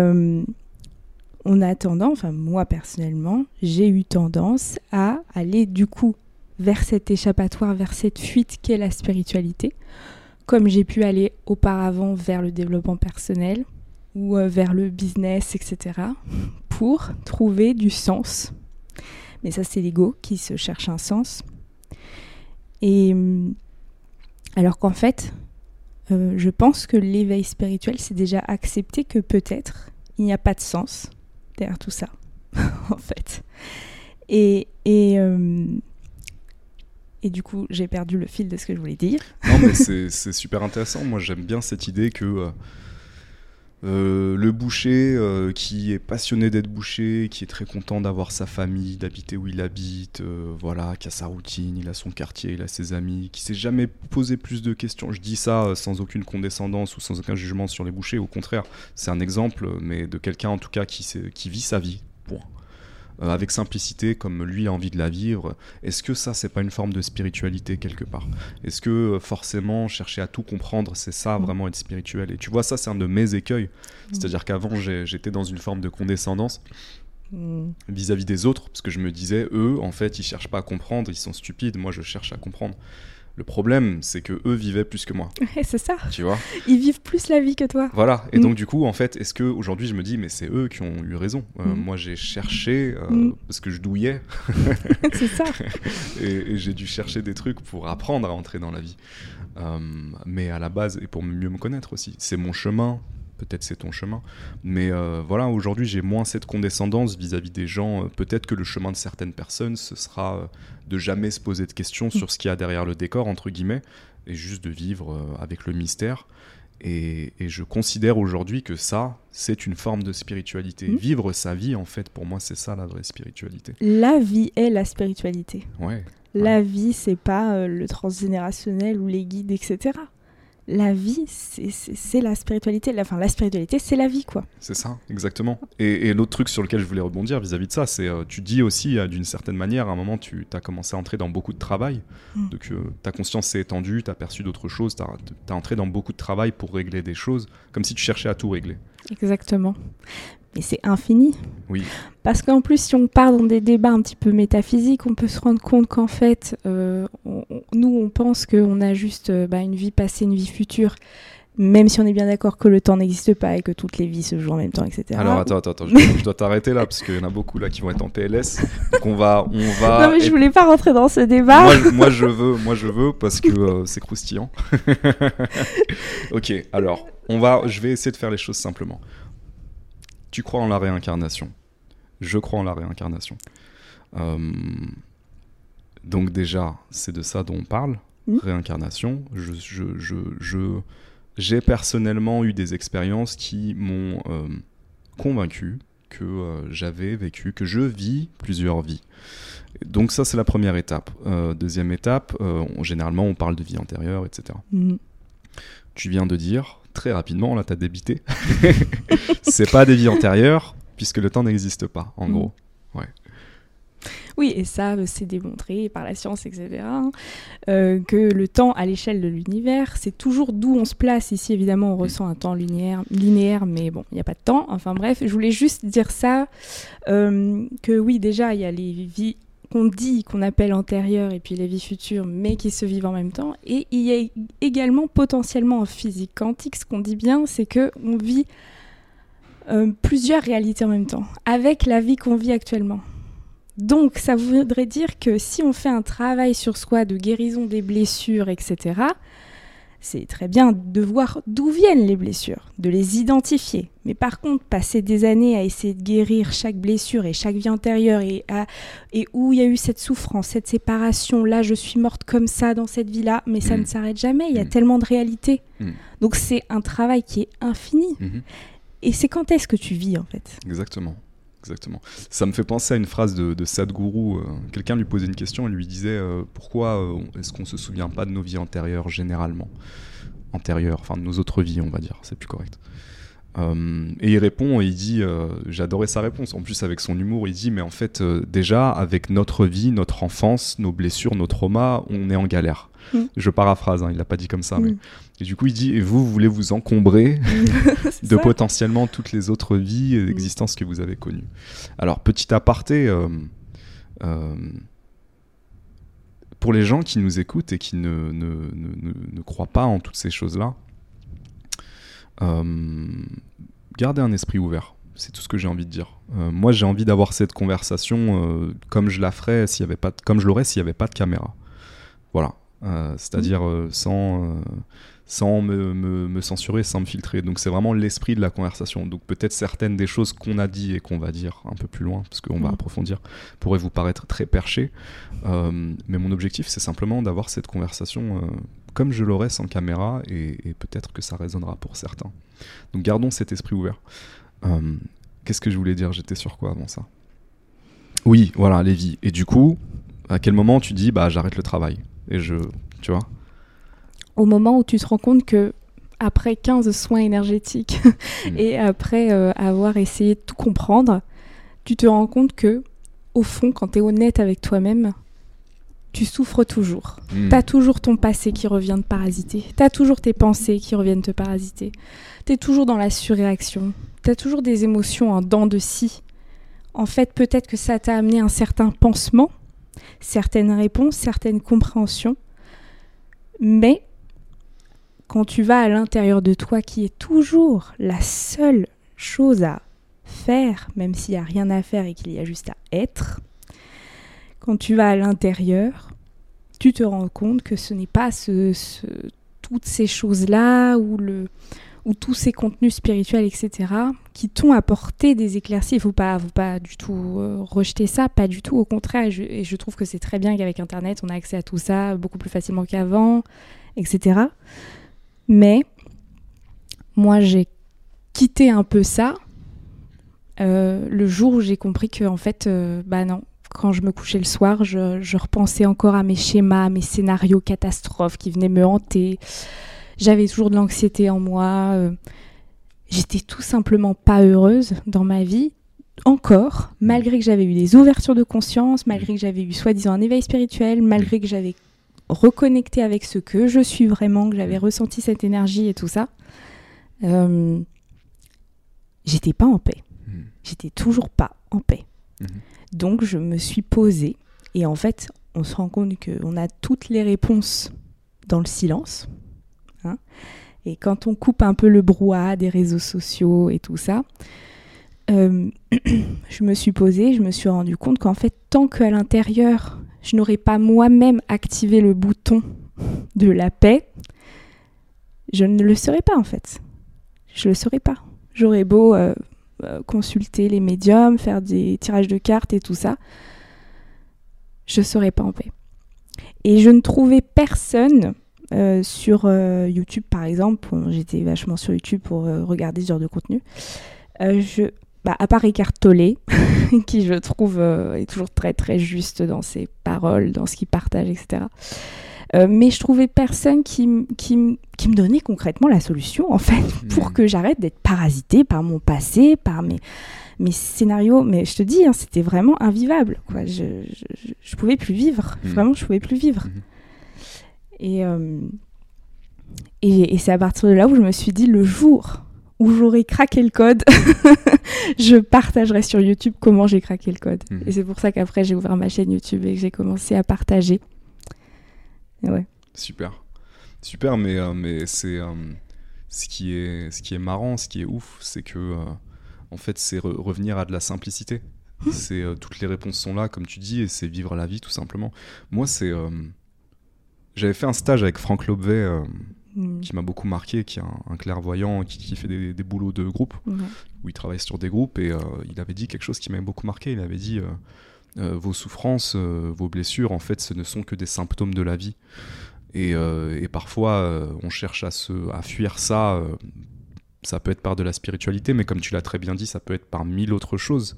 on a tendance, enfin moi personnellement, j'ai eu tendance à aller du coup vers cet échappatoire, vers cette fuite qu'est la spiritualité, comme j'ai pu aller auparavant vers le développement personnel ou euh, vers le business, etc., pour trouver du sens. Mais ça, c'est l'ego qui se cherche un sens. Et hum, alors qu'en fait, euh, je pense que l'éveil spirituel, c'est déjà accepter que peut-être il n'y a pas de sens, tout ça, en fait. Et, et, euh, et du coup, j'ai perdu le fil de ce que je voulais dire. Non, mais c'est super intéressant. Moi, j'aime bien cette idée que euh, euh, le boucher qui est passionné d'être boucher, qui est très content d'avoir sa famille, d'habiter où il habite, voilà, qui a sa routine, il a son quartier, il a ses amis, qui s'est jamais posé plus de questions. Je dis ça sans aucune condescendance ou sans aucun jugement sur les bouchers, au contraire, c'est un exemple, mais de quelqu'un en tout cas qui, qui vit sa vie, point. Avec simplicité, comme lui a envie de la vivre. Est-ce que ça, c'est pas une forme de spiritualité quelque part? Est-ce que forcément chercher à tout comprendre, c'est ça mm. vraiment être spirituel? Et tu vois, ça, c'est un de mes écueils. Mm. C'est-à-dire qu'avant, j'étais dans une forme de condescendance mm. vis-à-vis des autres, parce que je me disais, eux, en fait, ils cherchent pas à comprendre, ils sont stupides, moi, je cherche à comprendre. Le problème, c'est que eux vivaient plus que moi. c'est ça. Tu vois Ils vivent plus la vie que toi. Voilà. Et mm. donc, du coup, en fait, est-ce que aujourd'hui je me dis, mais c'est eux qui ont eu raison euh, mm. Moi, j'ai cherché euh, mm. parce que je douillais. c'est ça. et, j'ai dû chercher des trucs pour apprendre à entrer dans la vie. Euh, mais à la base, et pour mieux me connaître aussi. C'est mon chemin, peut-être c'est ton chemin. Mais euh, voilà, aujourd'hui, j'ai moins cette condescendance vis-à-vis des gens. Peut-être que le chemin de certaines personnes, ce sera de jamais se poser de questions sur ce qu'il y a derrière le décor, entre guillemets, et juste de vivre avec le mystère. Et, je considère aujourd'hui que ça, c'est une forme de spiritualité. Mmh. Vivre sa vie, en fait, pour moi, c'est ça la vraie spiritualité. La vie est la spiritualité. Ouais. La vie, c'est pas le transgénérationnel ou les guides, etc la vie, c'est la spiritualité. La, enfin, la spiritualité, c'est la vie, quoi. C'est ça, exactement. Et, l'autre truc sur lequel je voulais rebondir vis-à-vis de ça, c'est euh, tu dis aussi, euh, d'une certaine manière, à un moment, tu as commencé à entrer dans beaucoup de travail. Mm. Donc, euh, ta conscience s'est étendue, tu as perçu d'autres choses, tu as, entré dans beaucoup de travail pour régler des choses, comme si tu cherchais à tout régler. Exactement mais c'est infini. Oui. Parce qu'en plus, si on part dans des débats un petit peu métaphysiques, on peut se rendre compte qu'en fait, euh, nous, on pense qu'on a juste euh, bah, une vie passée, une vie future, même si on est bien d'accord que le temps n'existe pas et que toutes les vies se jouent en même temps, etc. Alors attends, attends, attends je, dois t'arrêter là parce qu'il y en a beaucoup là qui vont être en PLS. Donc on va, on va. Non mais je voulais pas rentrer dans ce débat. moi, je veux, moi je veux parce que euh, c'est croustillant. ok, alors on va, je vais essayer de faire les choses simplement. Tu crois en la réincarnation. Je crois en la réincarnation. Euh, donc déjà, c'est de ça dont on parle, Mm. réincarnation. Je, je, je- j'ai personnellement eu des expériences qui m'ont euh, convaincu que euh, j'avais vécu, que je vis plusieurs vies. Donc ça, c'est la première étape. Euh, deuxième étape, on- généralement, on parle de vie antérieure, etc. Mm. Tu viens de dire, très rapidement, là, t'as débité, c'est pas des vies antérieures, puisque le temps n'existe pas, en Mm. gros. Oui, et ça, euh, c'est démontré par la science, etc., hein, euh, que le temps à l'échelle de l'univers, c'est toujours d'où on se place. Ici, évidemment, on ressent un temps linéaire, linéaire mais bon, il n'y a pas de temps. Enfin bref, je voulais juste dire ça, euh, que oui, déjà, il y a les vies qu'on dit, qu'on appelle antérieures, et puis les vies futures, mais qui se vivent en même temps. Et il y a également potentiellement en physique quantique, ce qu'on dit bien, c'est que on vit euh, plusieurs réalités en même temps, avec la vie qu'on vit actuellement. Donc, ça voudrait dire que si on fait un travail sur soi de guérison des blessures, etc., c'est très bien de voir d'où viennent les blessures, de les identifier. Mais par contre, passer des années à essayer de guérir chaque blessure et chaque vie antérieure et, à- et où il y a eu cette souffrance, cette séparation, là je suis morte comme ça dans cette vie-là, mais ça Mm. ne s'arrête jamais, il y a Mm. tellement de réalités. Mm. Donc c'est un travail qui est infini. Mhm. Et c'est quand est-ce que tu vis en fait? Exactement. Exactement. Ça me fait penser à une phrase de, de Sadhguru. euh, Quelqu'un lui posait une question et lui disait euh, Pourquoi euh, est-ce qu'on se souvient pas de nos vies antérieures généralement? Antérieures, enfin de nos autres vies, on va dire, c'est plus correct. Euh, et il répond et il dit J'adorais sa réponse. En plus, avec son humour, il dit Mais en fait, déjà, avec notre vie, notre enfance, nos blessures, nos traumas, on est en galère. Mm. Je paraphrase, hein, il l'a pas dit comme ça. Mais... Mm. Et du coup, il dit Et vous, vous voulez vous encombrer de potentiellement toutes les autres vies et existences que vous avez connues. Alors, petit aparté, euh, euh, pour les gens qui nous écoutent et qui ne, ne, ne, ne- croient pas en toutes ces choses-là, euh, gardez un esprit ouvert. C'est tout ce que j'ai envie de dire. Moi, j'ai envie d'avoir cette conversation comme je la ferais s'il y avait pas, de- comme je l'aurais s'il n'y avait pas de caméra. Voilà. Euh, C'est-à-dire euh, sans, euh, sans me, me- me censurer, sans me filtrer. Donc c'est vraiment l'esprit de la conversation. Donc peut-être certaines des choses qu'on a dit et qu'on va dire un peu plus loin, parce qu'on va Mm. approfondir, pourraient vous paraître très perchées. Euh, mais mon objectif, c'est simplement d'avoir cette conversation euh, comme je l'aurais sans caméra, et, et peut-être que ça résonnera pour certains. Donc gardons cet esprit ouvert. Euh, Qu'est-ce que je voulais dire? J'étais sur quoi avant ça? Oui, voilà, vies. Et du coup, à quel moment tu dis, bah j'arrête le travail? Et je, tu vois? Au moment où tu te rends compte que après 15 soins énergétiques Mm. et après euh, avoir essayé de tout comprendre, tu te rends compte que au fond, quand tu es honnête avec toi-même, tu souffres toujours. Hmm. T'as toujours ton passé qui revient te parasiter. T'as toujours tes pensées qui reviennent te parasiter. T'es toujours dans la surréaction. T'as toujours des émotions en dents de scie. En fait, peut-être que ça t'a amené un certain pansement, certaines réponses, certaines compréhensions. Mais quand tu vas à l'intérieur de toi, qui est toujours la seule chose à faire, même s'il n'y a rien à faire et qu'il y a juste à être, quand tu vas à l'intérieur, tu te rends compte que ce n'est pas toutes ces choses-là ou, tous ces contenus spirituels, etc., qui t'ont apporté des éclaircies. Il ne faut pas, du tout euh, rejeter ça, pas du tout. Au contraire, et je trouve que c'est très bien qu'avec Internet, on a accès à tout ça beaucoup plus facilement qu'avant, etc. Mais moi, j'ai quitté un peu ça euh, le jour où j'ai compris que, en fait, euh, bah non, quand je me couchais le soir, je, repensais encore à mes schémas, à mes scénarios catastrophes qui venaient me hanter. J'avais toujours de l'anxiété en moi. euh, J'étais tout simplement pas heureuse dans ma vie, encore, malgré que j'avais eu des ouvertures de conscience, malgré que j'avais eu soi-disant un éveil spirituel, malgré que j'avais reconnecté avec ce que je suis vraiment, que j'avais ressenti cette énergie et tout ça. Euh, J'étais pas en paix. Hmm. J'étais toujours pas en paix. Mhm. Donc je me suis posée et en fait on se rend compte qu'on a toutes les réponses dans le silence. hein. et quand on coupe un peu le brouhaha des réseaux sociaux et tout ça, euh, je me suis posée, je me suis rendu compte qu'en fait tant qu'à l'intérieur je n'aurais pas moi-même activé le bouton de la paix, je ne le serais pas en fait. Je le serais pas. J'aurais beau euh, euh, consulter les médiums, faire des tirages de cartes et tout ça. je serais pas en paix. Et je ne trouvais personne euh, sur YouTube, par exemple. J'étais vachement sur YouTube pour regarder ce genre de contenu. je, bah, à part Ricard Tollé, qui je trouve est toujours très très juste dans ses paroles, dans ce qu'il partage, etc. mais je trouvais personne qui, qui, qui, me donnait concrètement la solution, en fait, pour hmm. que j'arrête d'être parasité par mon passé, par mes, mes scénarios, mais je te dis, hein, c'était vraiment invivable. Quoi. Je, je, pouvais plus vivre. Mhm. Vraiment, je pouvais plus vivre. Mhm. Euh, et, et, c'est à partir de là où je me suis dit, le jour où j'aurai craqué le code, je partagerai sur YouTube comment j'ai craqué le code. Mhm. Et c'est pour ça qu'après, j'ai ouvert ma chaîne YouTube et que j'ai commencé à partager. ouais. Super. Super, mais, euh, mais c'est... Euh, ce, qui est, ce qui est marrant, ce qui est ouf, c'est que en fait, c'est revenir à de la simplicité. c'est euh, toutes les réponses sont là, comme tu dis, et c'est vivre la vie tout simplement. Moi, c'est euh, j'avais fait un stage avec Franck Lobvet euh, mm. qui m'a beaucoup marqué, qui est un, clairvoyant qui, fait des, boulots de groupe, où il travaille sur des groupes, et il avait dit quelque chose qui m'avait beaucoup marqué. Il avait dit vos souffrances, vos blessures, en fait, ce ne sont que des symptômes de la vie. Et, et parfois, on cherche à, se, à fuir ça ça peut être par de la spiritualité, mais comme tu l'as très bien dit, ça peut être par mille autres choses.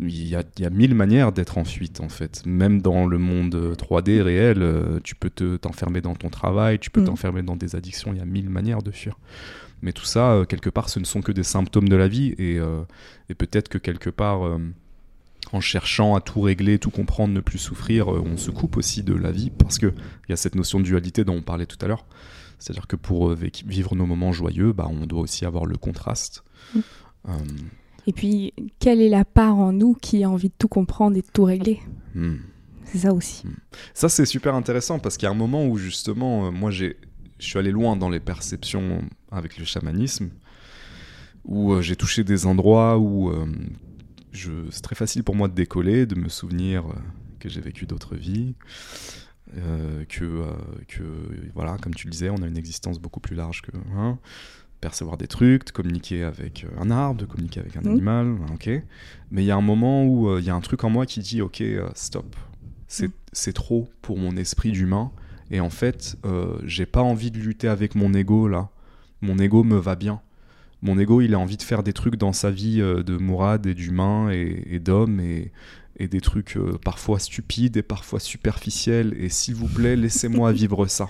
Il, y a, il, y a, mille manières d'être en fuite, en fait. Même dans le monde 3D réel, euh, tu peux t'enfermer dans ton travail, tu peux mm. t'enfermer dans des addictions, il y a mille manières de fuir. Mais tout ça, euh, quelque part, ce ne sont que des symptômes de la vie, et, euh, et peut-être que quelque part, en cherchant à tout régler, tout comprendre, ne plus souffrir, on se coupe aussi de la vie, parce qu'il y a cette notion de dualité dont on parlait tout à l'heure. C'est-à-dire que pour vivre nos moments joyeux, bah, on doit aussi avoir le contraste. Mm. Euh, Et puis, quelle est la part en nous qui a envie de tout comprendre et de tout régler mm. C'est ça aussi. Mm. Ça, c'est super intéressant parce qu'il y a un moment où justement, euh, moi, j'ai, je suis allé loin dans les perceptions avec le chamanisme, où j'ai touché des endroits où je, c'est très facile pour moi de décoller, de me souvenir que j'ai vécu d'autres vies. Euh, que, euh, que, voilà, comme tu le disais, on a une existence beaucoup plus large que hein, percevoir des trucs, de communiquer avec euh, un arbre, de communiquer avec un mmh. animal, ok. Mais il y a un moment où il y a un truc en moi qui dit, ok, stop, mmh. c'est trop pour mon esprit d'humain, et en fait, j'ai pas envie de lutter avec mon ego là. Mon ego me va bien. Mon ego, il a envie de faire des trucs dans sa vie de Mourad et d'humain et, et d'homme et, et des trucs euh, parfois stupides et parfois superficiels. Et s'il vous plaît, laissez-moi vivre ça.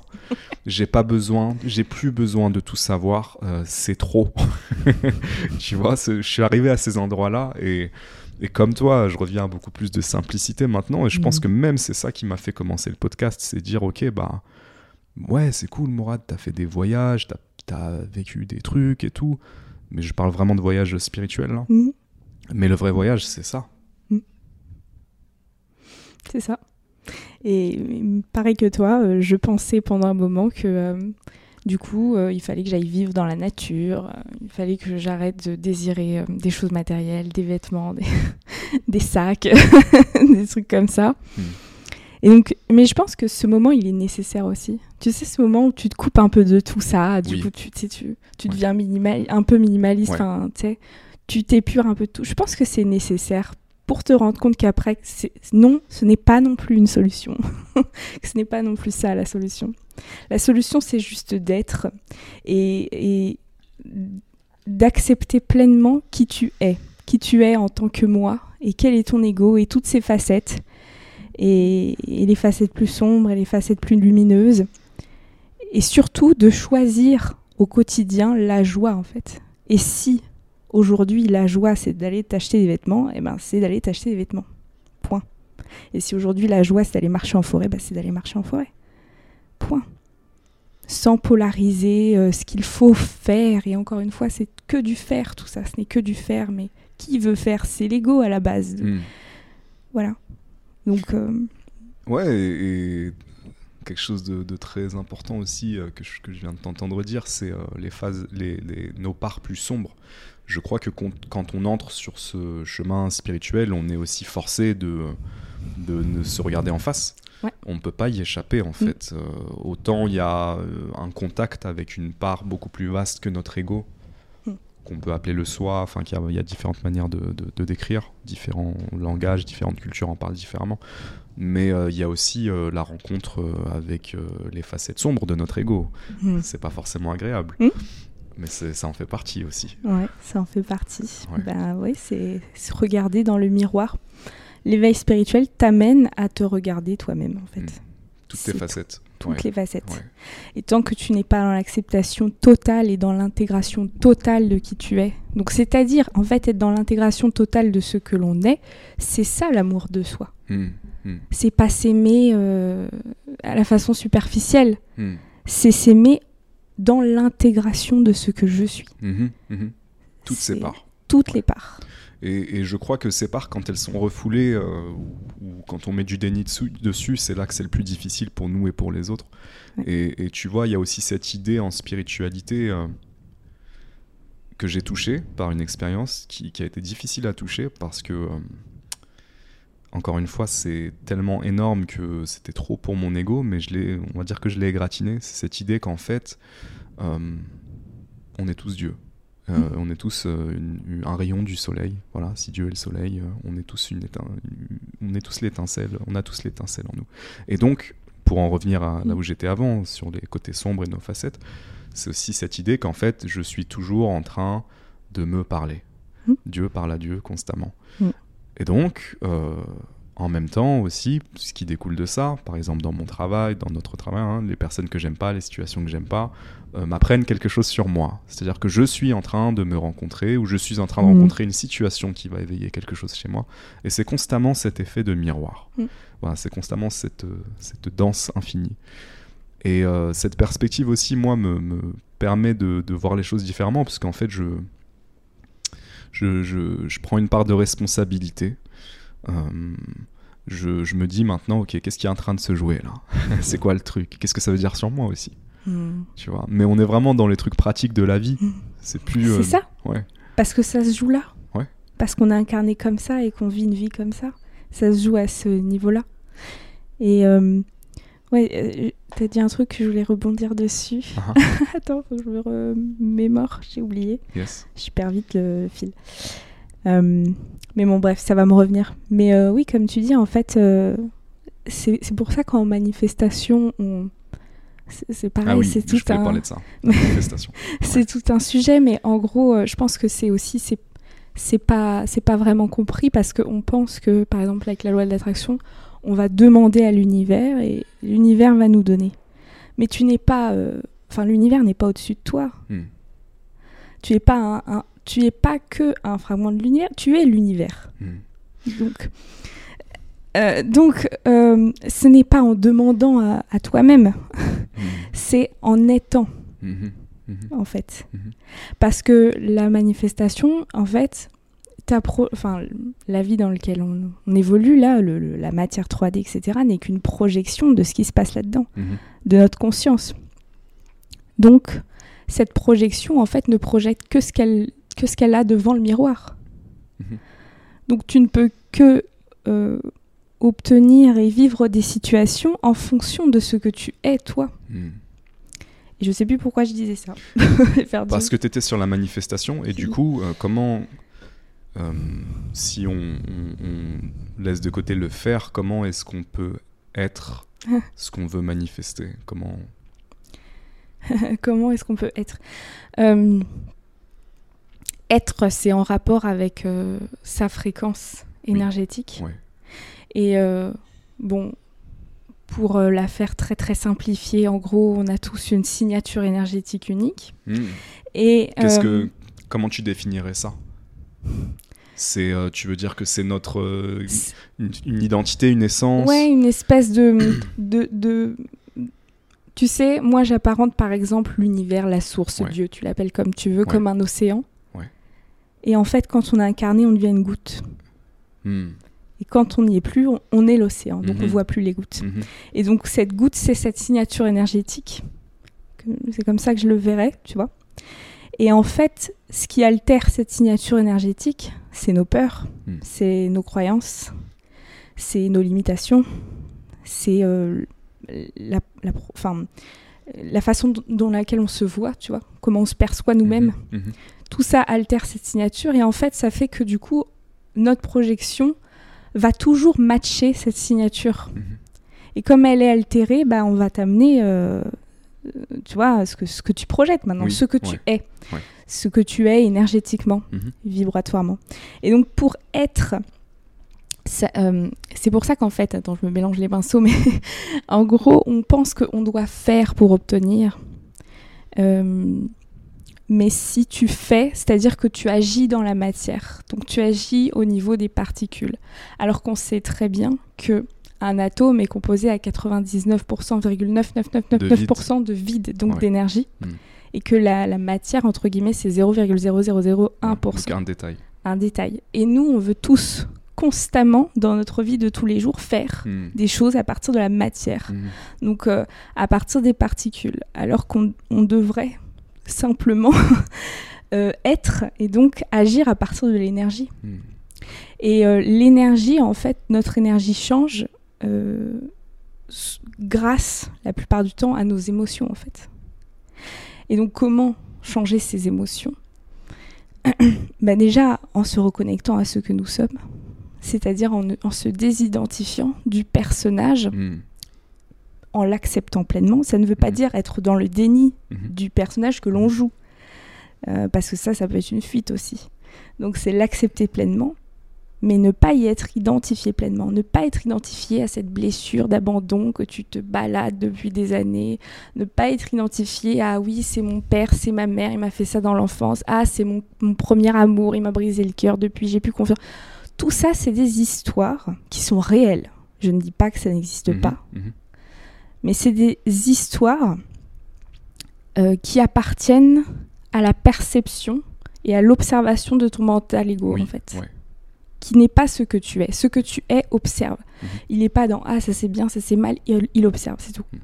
J'ai pas besoin, j'ai plus besoin de tout savoir. Euh, c'est trop. tu vois, je suis arrivé à ces endroits-là et, et, comme toi, je reviens à beaucoup plus de simplicité maintenant. Et je pense mm. que même c'est ça qui m'a fait commencer le podcast, c'est dire ok bah ouais c'est cool Mourad, t'as fait des voyages, t'as as vécu des trucs et tout. Mais je parle vraiment de voyage spirituel. Mm. Mais le vrai voyage, c'est ça c'est ça. Et pareil que toi, euh, je pensais pendant un moment que euh, du coup, euh, il fallait que j'aille vivre dans la nature, il fallait que j'arrête de désirer des choses matérielles, des vêtements, des, sacs, des trucs comme ça. Hmm. Et donc, mais je pense que ce moment, il est nécessaire aussi. Tu sais, ce moment où tu te coupes un peu de tout ça, du coup, tu, tu, tu deviens minimal, un peu minimaliste, sais, tu t'épures un peu de tout. Je pense que c'est nécessaire pour te rendre compte qu'après, non, ce n'est pas non plus une solution. ce n'est pas non plus ça la solution. La solution, c'est juste d'être et, d'accepter pleinement qui tu es, qui tu es en tant que moi, et quel est ton ego, et toutes ses facettes, et, et les facettes plus sombres et les facettes plus lumineuses, et surtout de choisir au quotidien la joie en fait. Et si aujourd'hui la joie c'est d'aller t'acheter des vêtements, et eh ben c'est d'aller t'acheter des vêtements. Point. Et si aujourd'hui la joie c'est d'aller marcher en forêt, ben, c'est d'aller marcher en forêt. Point. Sans polariser euh, ce qu'il faut faire. Et encore une fois, c'est que du faire tout ça. Ce n'est que du faire. Mais qui veut faire? C'est l'ego à la base. Hmm. Voilà. Donc. Euh, ouais, et, quelque chose de, très important aussi euh, que, je, que, je, viens de t'entendre dire, c'est les phases, les, nos parts plus sombres je crois que quand on entre sur ce chemin spirituel, on est aussi forcé de, de, se regarder en face. On ne peut pas y échapper en mm. fait. Euh, autant il y a euh, un contact avec une part beaucoup plus vaste que notre ego. Qu'on peut appeler le soi, enfin qu'il y, a différentes manières de, de, décrire, différents langages, différentes cultures en parlent différemment. Mais euh, il y a aussi euh, la rencontre euh, avec les facettes sombres de notre ego. Mmh. C'est pas forcément agréable. Mmh. Mais ça en fait partie aussi. Ouais, ça en fait partie. Ouais. Ouais, c'est se regarder dans le miroir. L'éveil spirituel t'amène à te regarder toi-même en fait. Mmh. Toutes tes facettes toutes les facettes. Et tant que tu n'es pas dans l'acceptation totale et dans l'intégration totale de qui tu es, donc c'est-à-dire en fait être dans l'intégration totale de ce que l'on est, c'est ça l'amour de soi. Hmm, hmm. C'est pas s'aimer euh, à la façon superficielle, hmm. c'est s'aimer dans l'intégration de ce que je suis. Toutes ces parts. Toutes les parts. Et, je crois que ces parts, quand elles sont refoulées euh, ou, quand on met du déni dessus, c'est là que c'est le plus difficile pour nous et pour les autres. Et, tu vois, il y a aussi cette idée en spiritualité euh, que j'ai touchée par une expérience qui, a été difficile à toucher parce que, euh, encore une fois, c'est tellement énorme que c'était trop pour mon ego, mais je on va dire que je l'ai égratigné. C'est cette idée qu'en fait, on est tous Dieu. Euh, on est tous euh, un rayon du soleil. Voilà, si Dieu est le soleil, euh, on est tous une, on est tous l'étincelle. On a tous l'étincelle en nous. Et donc, pour en revenir à là où j'étais avant, sur les côtés sombres et nos facettes, c'est aussi cette idée qu'en fait, je suis toujours en train de me parler. Mm. Dieu parle à Dieu constamment. Mm. Et donc, en même temps aussi, ce qui découle de ça, par exemple dans mon travail, dans notre travail, hein, les personnes que j'aime pas, les situations que j'aime pas, euh, m'apprennent quelque chose sur moi. C'est-à-dire que je suis en train de me rencontrer ou je suis en train de mmh. rencontrer une situation qui va éveiller quelque chose chez moi. Et c'est constamment cet effet de miroir. Mmh. Voilà, c'est constamment cette, cette danse infinie. Et euh, cette perspective aussi, moi, me, me permet de, de, voir les choses différemment, parce qu'en fait, je, je, je, je, prends une part de responsabilité euh, je, je, me dis maintenant, ok, qu'est-ce qui est en train de se jouer là C'est quoi le truc Qu'est-ce que ça veut dire sur moi aussi hmm. Tu vois Mais on est vraiment dans les trucs pratiques de la vie. Hmm. C'est plus. C'est euh, ça. Ouais. Parce que ça se joue là. Ouais. Parce qu'on est incarné comme ça et qu'on vit une vie comme ça. Ça se joue à ce niveau-là. Et euh, ouais, euh, t'as dit un truc que je voulais rebondir dessus. Uh Attends, faut que je me remémore, j'ai oublié. Yes. Je perds vite le fil. Euh, mais bon, bref, ça va me revenir. Mais euh, oui, comme tu dis, en fait, euh, c'est pour ça qu'en manifestation, on... c'est pareil, ah c'est tout un. Parler de ça. C'est tout un sujet, mais en gros, je pense que c'est aussi c'est pas c'est pas vraiment compris parce qu'on pense que par exemple avec la loi de l'attraction, on va demander à l'univers et l'univers va nous donner. Mais tu n'es pas, enfin l'univers n'est pas au-dessus de toi. Hmm. Tu n'es pas un, tu es pas que un fragment de l'univers, tu es l'univers. Hmm. Donc, euh, donc euh, ce n'est pas en demandant à, toi-même, hmm. c'est en étant, hmm. en fait. Parce que la manifestation, en fait, enfin, la vie dans laquelle on, évolue, là, la matière 3D, etc., n'est qu'une projection de ce qui se passe là-dedans, de notre conscience. Donc, cette projection, en fait, ne projette que ce qu'elle que ce qu'elle a devant le miroir. Mhm. Donc tu ne peux que euh, obtenir et vivre des situations en fonction de ce que tu es toi. Mhm. Et je sais plus pourquoi je disais ça. Parce que tu étais sur la manifestation et du coup, euh, comment, euh, si on, laisse de côté le faire, comment est-ce qu'on peut être ah. ce qu'on veut manifester? Comment Comment est-ce qu'on peut être? Être, c'est en rapport avec euh, sa fréquence énergétique. Et euh, bon, pour euh, la faire très très simplifiée, en gros, on a tous une signature énergétique unique. Hmm. Et que, comment tu définirais ça? C'est, tu veux dire que c'est notre une, identité, une essence? Ouais, une espèce de, de, de tu sais, moi j'apparente par exemple l'univers, la source, Dieu, tu l'appelles comme tu veux, comme un océan. Et en fait, quand on est incarné, on devient une goutte. Hmm. Et quand on n'y est plus, on, est l'océan, donc on ne mhm. voit plus les gouttes. Mhm. Et donc cette goutte, c'est cette signature énergétique. C'est comme ça que je le verrais, tu vois. Et en fait, ce qui altère cette signature énergétique, c'est nos peurs, hmm. c'est nos croyances, c'est nos limitations, c'est euh, la, la façon dont laquelle on se voit, tu vois, comment on se perçoit nous-mêmes. Tout ça altère cette signature et en fait, ça fait que du coup, notre projection va toujours matcher cette signature. Mhm. Et comme elle est altérée, bah, on va t'amener, euh, tu vois, ce que, ce que tu projettes maintenant, Oui, ce que tu es, ouais. ce que tu es énergétiquement, Mhm. vibratoirement. Et donc pour être, euh, c'est pour ça qu'en fait, attends, je me mélange les pinceaux, mais en gros, on pense qu'on doit faire pour obtenir. Euh, mais si tu fais, c'est-à-dire que tu agis dans la matière, donc tu agis au niveau des particules, alors qu'on sait très bien que un atome est composé à 99,99999% de vide, donc Ouais. d'énergie, Mm. et que la, la matière, entre guillemets, c'est 0,0001%, Donc un détail. un détail. Et nous, on veut tous constamment, dans notre vie de tous les jours, faire Mhm. des choses à partir de la matière Mhm. donc euh, à partir des particules, alors qu'on on devrait simplement euh, être et donc agir à partir de l'énergie. Mhm. Et euh, l'énergie, en fait, notre énergie change euh, grâce, la plupart du temps, à nos émotions, en fait. Et donc, comment changer ces émotions bah Déjà, en se reconnectant à ce que nous sommes, c'est-à-dire en, en se désidentifiant du personnage Mhm. En l'acceptant pleinement. Ça ne veut pas Mhm. dire être dans le déni Mhm. du personnage que l'on joue. Euh, parce que ça, ça peut être une fuite aussi. Donc c'est l'accepter pleinement, mais ne pas y être identifié pleinement. Ne pas être identifié à cette blessure d'abandon que tu te balades depuis des années. Ne pas être identifié à oui, c'est mon père, c'est ma mère, il m'a fait ça dans l'enfance. Ah, c'est mon, mon premier amour, il m'a brisé le cœur depuis, j'ai plus confiance. Tout ça, c'est des histoires qui sont réelles. Je ne dis pas que ça n'existe Mhm. pas Mhm. Mais c'est des histoires euh, qui appartiennent à la perception et à l'observation de ton mental ego, Oui, en fait. ouais. Qui n'est pas ce que tu es. Ce que tu es, observe. Mhm. Il n'est pas dans Ah, ça c'est bien, ça c'est mal, il, il observe, c'est tout. Mhm.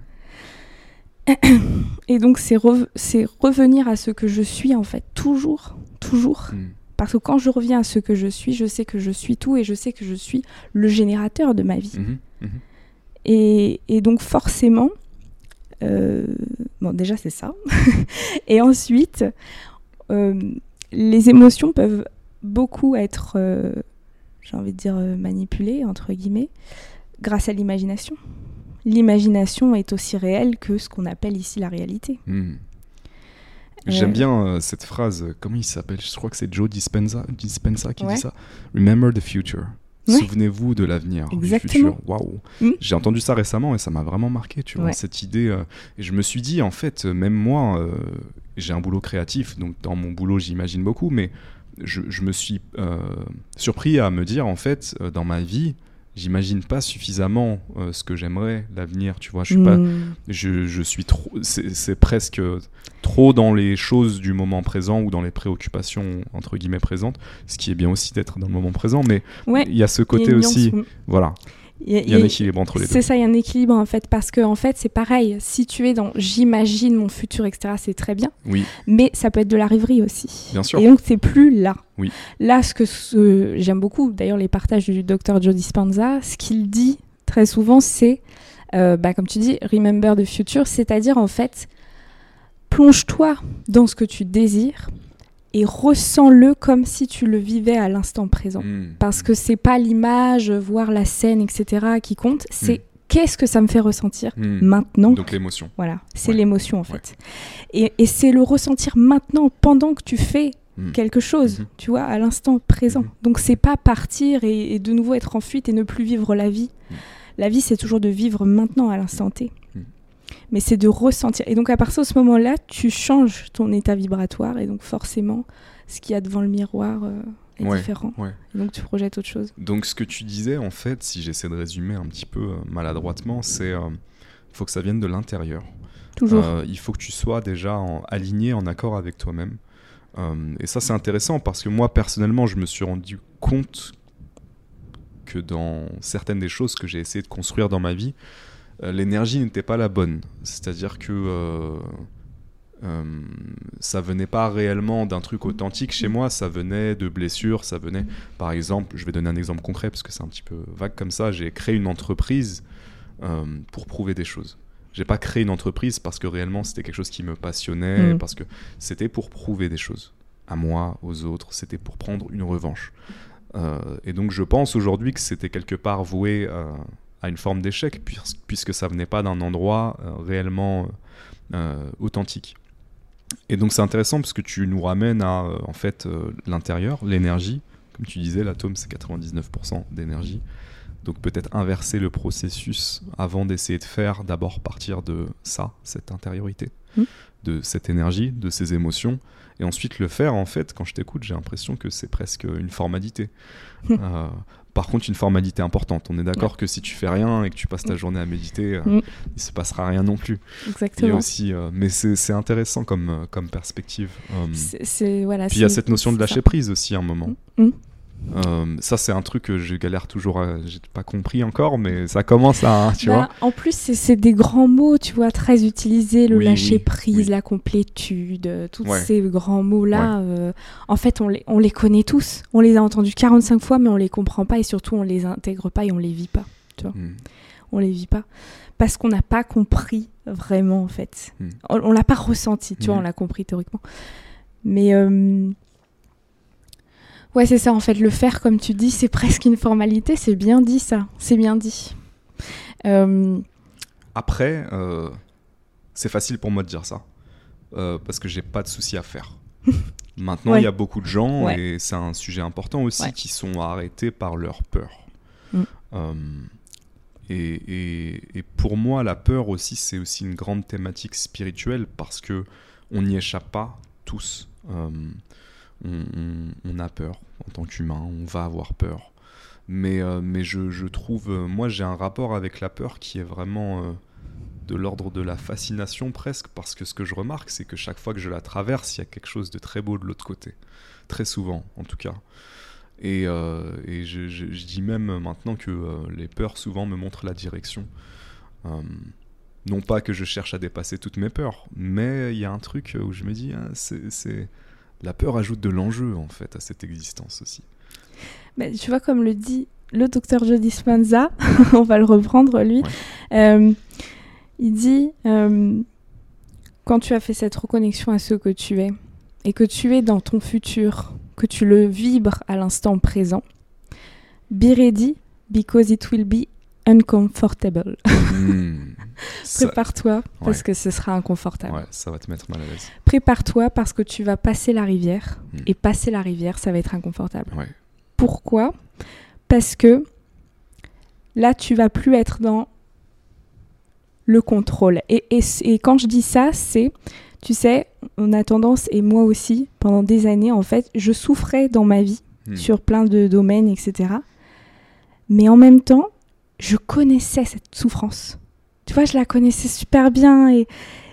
Et donc, c'est revenir à ce que je suis, en fait, toujours, toujours. Mhm. Parce que quand je reviens à ce que je suis, je sais que je suis tout et je sais que je suis le générateur de ma vie. Et, et donc forcément, euh, bon déjà c'est ça. et ensuite, euh, les émotions peuvent beaucoup être, euh, j'ai envie de dire, manipulées, entre guillemets, grâce à l'imagination. L'imagination est aussi réelle que ce qu'on appelle ici la réalité. Mhm. J'aime bien euh, cette phrase, comment il s'appelle? Je crois que c'est Joe Dispenza, Dispenza qui Ouais. dit ça. Remember the future. Ouais. Souvenez-vous de l'avenir, du futur. Waouh. Mm. J'ai entendu ça récemment et ça m'a vraiment marqué, tu vois, Ouais. cette idée. euh, et je me suis dit, en fait, euh, même moi, euh, j'ai un boulot créatif, donc dans mon boulot, j'imagine beaucoup, mais je, je me suis euh, surpris à me dire, en fait, dans ma vie, j'imagine pas suffisamment euh, ce que j'aimerais, l'avenir, tu vois. Je suis pas, Hmm. je, je suis trop c'est presque trop dans les choses du moment présent ou dans les préoccupations entre guillemets présentes ce qui est bien aussi d'être dans le moment présent mais Ouais. il y a ce côté aussi nuance, voilà il y a- il y a un équilibre entre les deux C'est ça, il y a un équilibre en fait, parce que en fait c'est pareil, si tu es dans j'imagine mon futur, etc., c'est très bien, oui mais ça peut être de la rêverie aussi. Bien sûr. Et donc c'est plus là. Oui. Là, ce que ce- j'aime beaucoup, d'ailleurs les partages du docteur Joe Dispenza, ce qu'il dit très souvent, c'est, euh, bah, comme tu dis, remember the future, c'est-à-dire en fait, plonge-toi dans ce que tu désires et ressens-le comme si tu le vivais à l'instant présent. Mm. Parce que c'est pas l'image, voir la scène, etc. qui compte, c'est qu'est-ce que ça me fait ressentir Mm. maintenant. donc l'émotion Voilà, c'est Ouais. l'émotion en fait. Et, et c'est le ressentir maintenant, pendant que tu fais quelque chose, tu vois, à l'instant présent. Donc c'est pas partir et, et de nouveau être en fuite et ne plus vivre la vie. La vie, c'est toujours de vivre maintenant, à l'instant T. Mais c'est de ressentir. Et donc à partir de ce moment-là, tu changes ton état vibratoire et donc forcément, ce qu'il y a devant le miroir euh, est Ouais, différent. ouais. Donc tu projettes autre chose. donc ce que tu disais en fait si j'essaie de résumer un petit peu euh, maladroitement c'est euh, faut que ça vienne de l'intérieur Toujours. Euh, il faut que tu sois déjà en- aligné, en accord avec toi-même. Et ça, c'est intéressant parce que moi, personnellement, je me suis rendu compte que dans certaines des choses que j'ai essayé de construire dans ma vie, l'énergie n'était pas la bonne. C'est-à-dire que euh, euh, ça venait pas réellement d'un truc authentique chez moi, ça venait de blessures, ça venait, par exemple, je vais donner un exemple concret parce que c'est un petit peu vague comme ça, j'ai créé une entreprise euh, pour prouver des choses. j'ai pas créé une entreprise parce que réellement c'était quelque chose qui me passionnait, Mm. parce que c'était pour prouver des choses à moi, aux autres, c'était pour prendre une revanche. Euh, et donc je pense aujourd'hui que c'était quelque part voué euh, à une forme d'échec puis- puisque ça venait pas d'un endroit euh, réellement euh, authentique. Et donc c'est intéressant parce que tu nous ramènes à euh, en fait euh, l'intérieur, l'énergie. Comme tu disais, l'atome c'est 99% d'énergie. Donc peut-être inverser le processus avant d'essayer de faire d'abord partir de ça, cette intériorité, Mm. de cette énergie, de ces émotions, et ensuite le faire en fait, quand je t'écoute, j'ai l'impression que c'est presque une formalité. Euh, par contre, une formalité importante. On est d'accord que si tu fais rien et que tu passes ta journée à méditer, euh, Mm. il se passera rien non plus. Exactement. aussi, euh, mais c'est intéressant comme, euh, comme perspective. Euh, C'est- C'est voilà. puis il y a cette notion de lâcher ça. prise aussi à un moment. Mm. Euh, ça, c'est un truc que je galère toujours. à- J'ai pas compris encore, mais ça commence à. Tu Bah, vois En plus, c'est- des grands mots, tu vois, très utilisés, le Oui, lâcher prise, oui. la complétude, tous Ouais. ces grands mots-là. euh, en fait, on les, on les connaît tous. On les a entendus 45 fois, mais on les comprend pas et surtout, on les intègre pas et on les vit pas. Mm. On les vit pas. Parce qu'on n'a pas compris vraiment, en fait. Mm. On, on l'a pas ressenti, tu vois, Mhm. on l'a compris théoriquement. Mais. euh, Ouais, c'est ça, en fait, le faire, comme tu dis, c'est presque une formalité, c'est bien dit ça, c'est bien dit. Euh, Après, euh, c'est facile pour moi de dire ça. euh, parce que j'ai pas de souci à faire. Maintenant, il y a beaucoup de gens, Ouais. et c'est un sujet important aussi, Ouais. qui sont arrêtés par leur peur. Mm. Et, et- et pour moi, la peur aussi, c'est aussi une grande thématique spirituelle parce que on n'y échappe pas tous. On, a peur en tant qu'humain, on va avoir peur. Mais, euh, mais je, trouve, euh, moi j'ai un rapport avec la peur qui est vraiment euh, de l'ordre de la fascination presque, parce que ce que je remarque, c'est que chaque fois que je la traverse, il y a quelque chose de très beau de l'autre côté. Très souvent, en tout cas. Et, je, dis même maintenant que les peurs souvent me montrent la direction. Non pas que je cherche à dépasser toutes mes peurs, mais il y a un truc où je me dis, c'est, c'est- la peur ajoute de l'enjeu en fait à cette existence aussi. Mais tu vois, comme le dit le docteur Joe Dispenza, on va le reprendre lui, Ouais. euh, il dit euh, quand tu as fait cette reconnexion à ce que tu es et que tu es dans ton futur, que tu le vibres à l'instant présent, be ready because it will be uncomfortable. Hmm. Prépare-toi parce que ce sera inconfortable. ouais, ça va te mettre mal à l'aise. Prépare-toi parce que tu vas passer la rivière Mm. et passer la rivière, ça va être inconfortable. Ouais. Pourquoi? Parce que là, tu vas plus être dans le contrôle. Et, et, et quand je dis ça, c'est, tu sais, on a tendance, et moi aussi, pendant des années, en fait, je souffrais dans ma vie Hmm. sur plein de domaines, etc. Mais en même temps, je connaissais cette souffrance. Tu vois, je la connaissais super bien et,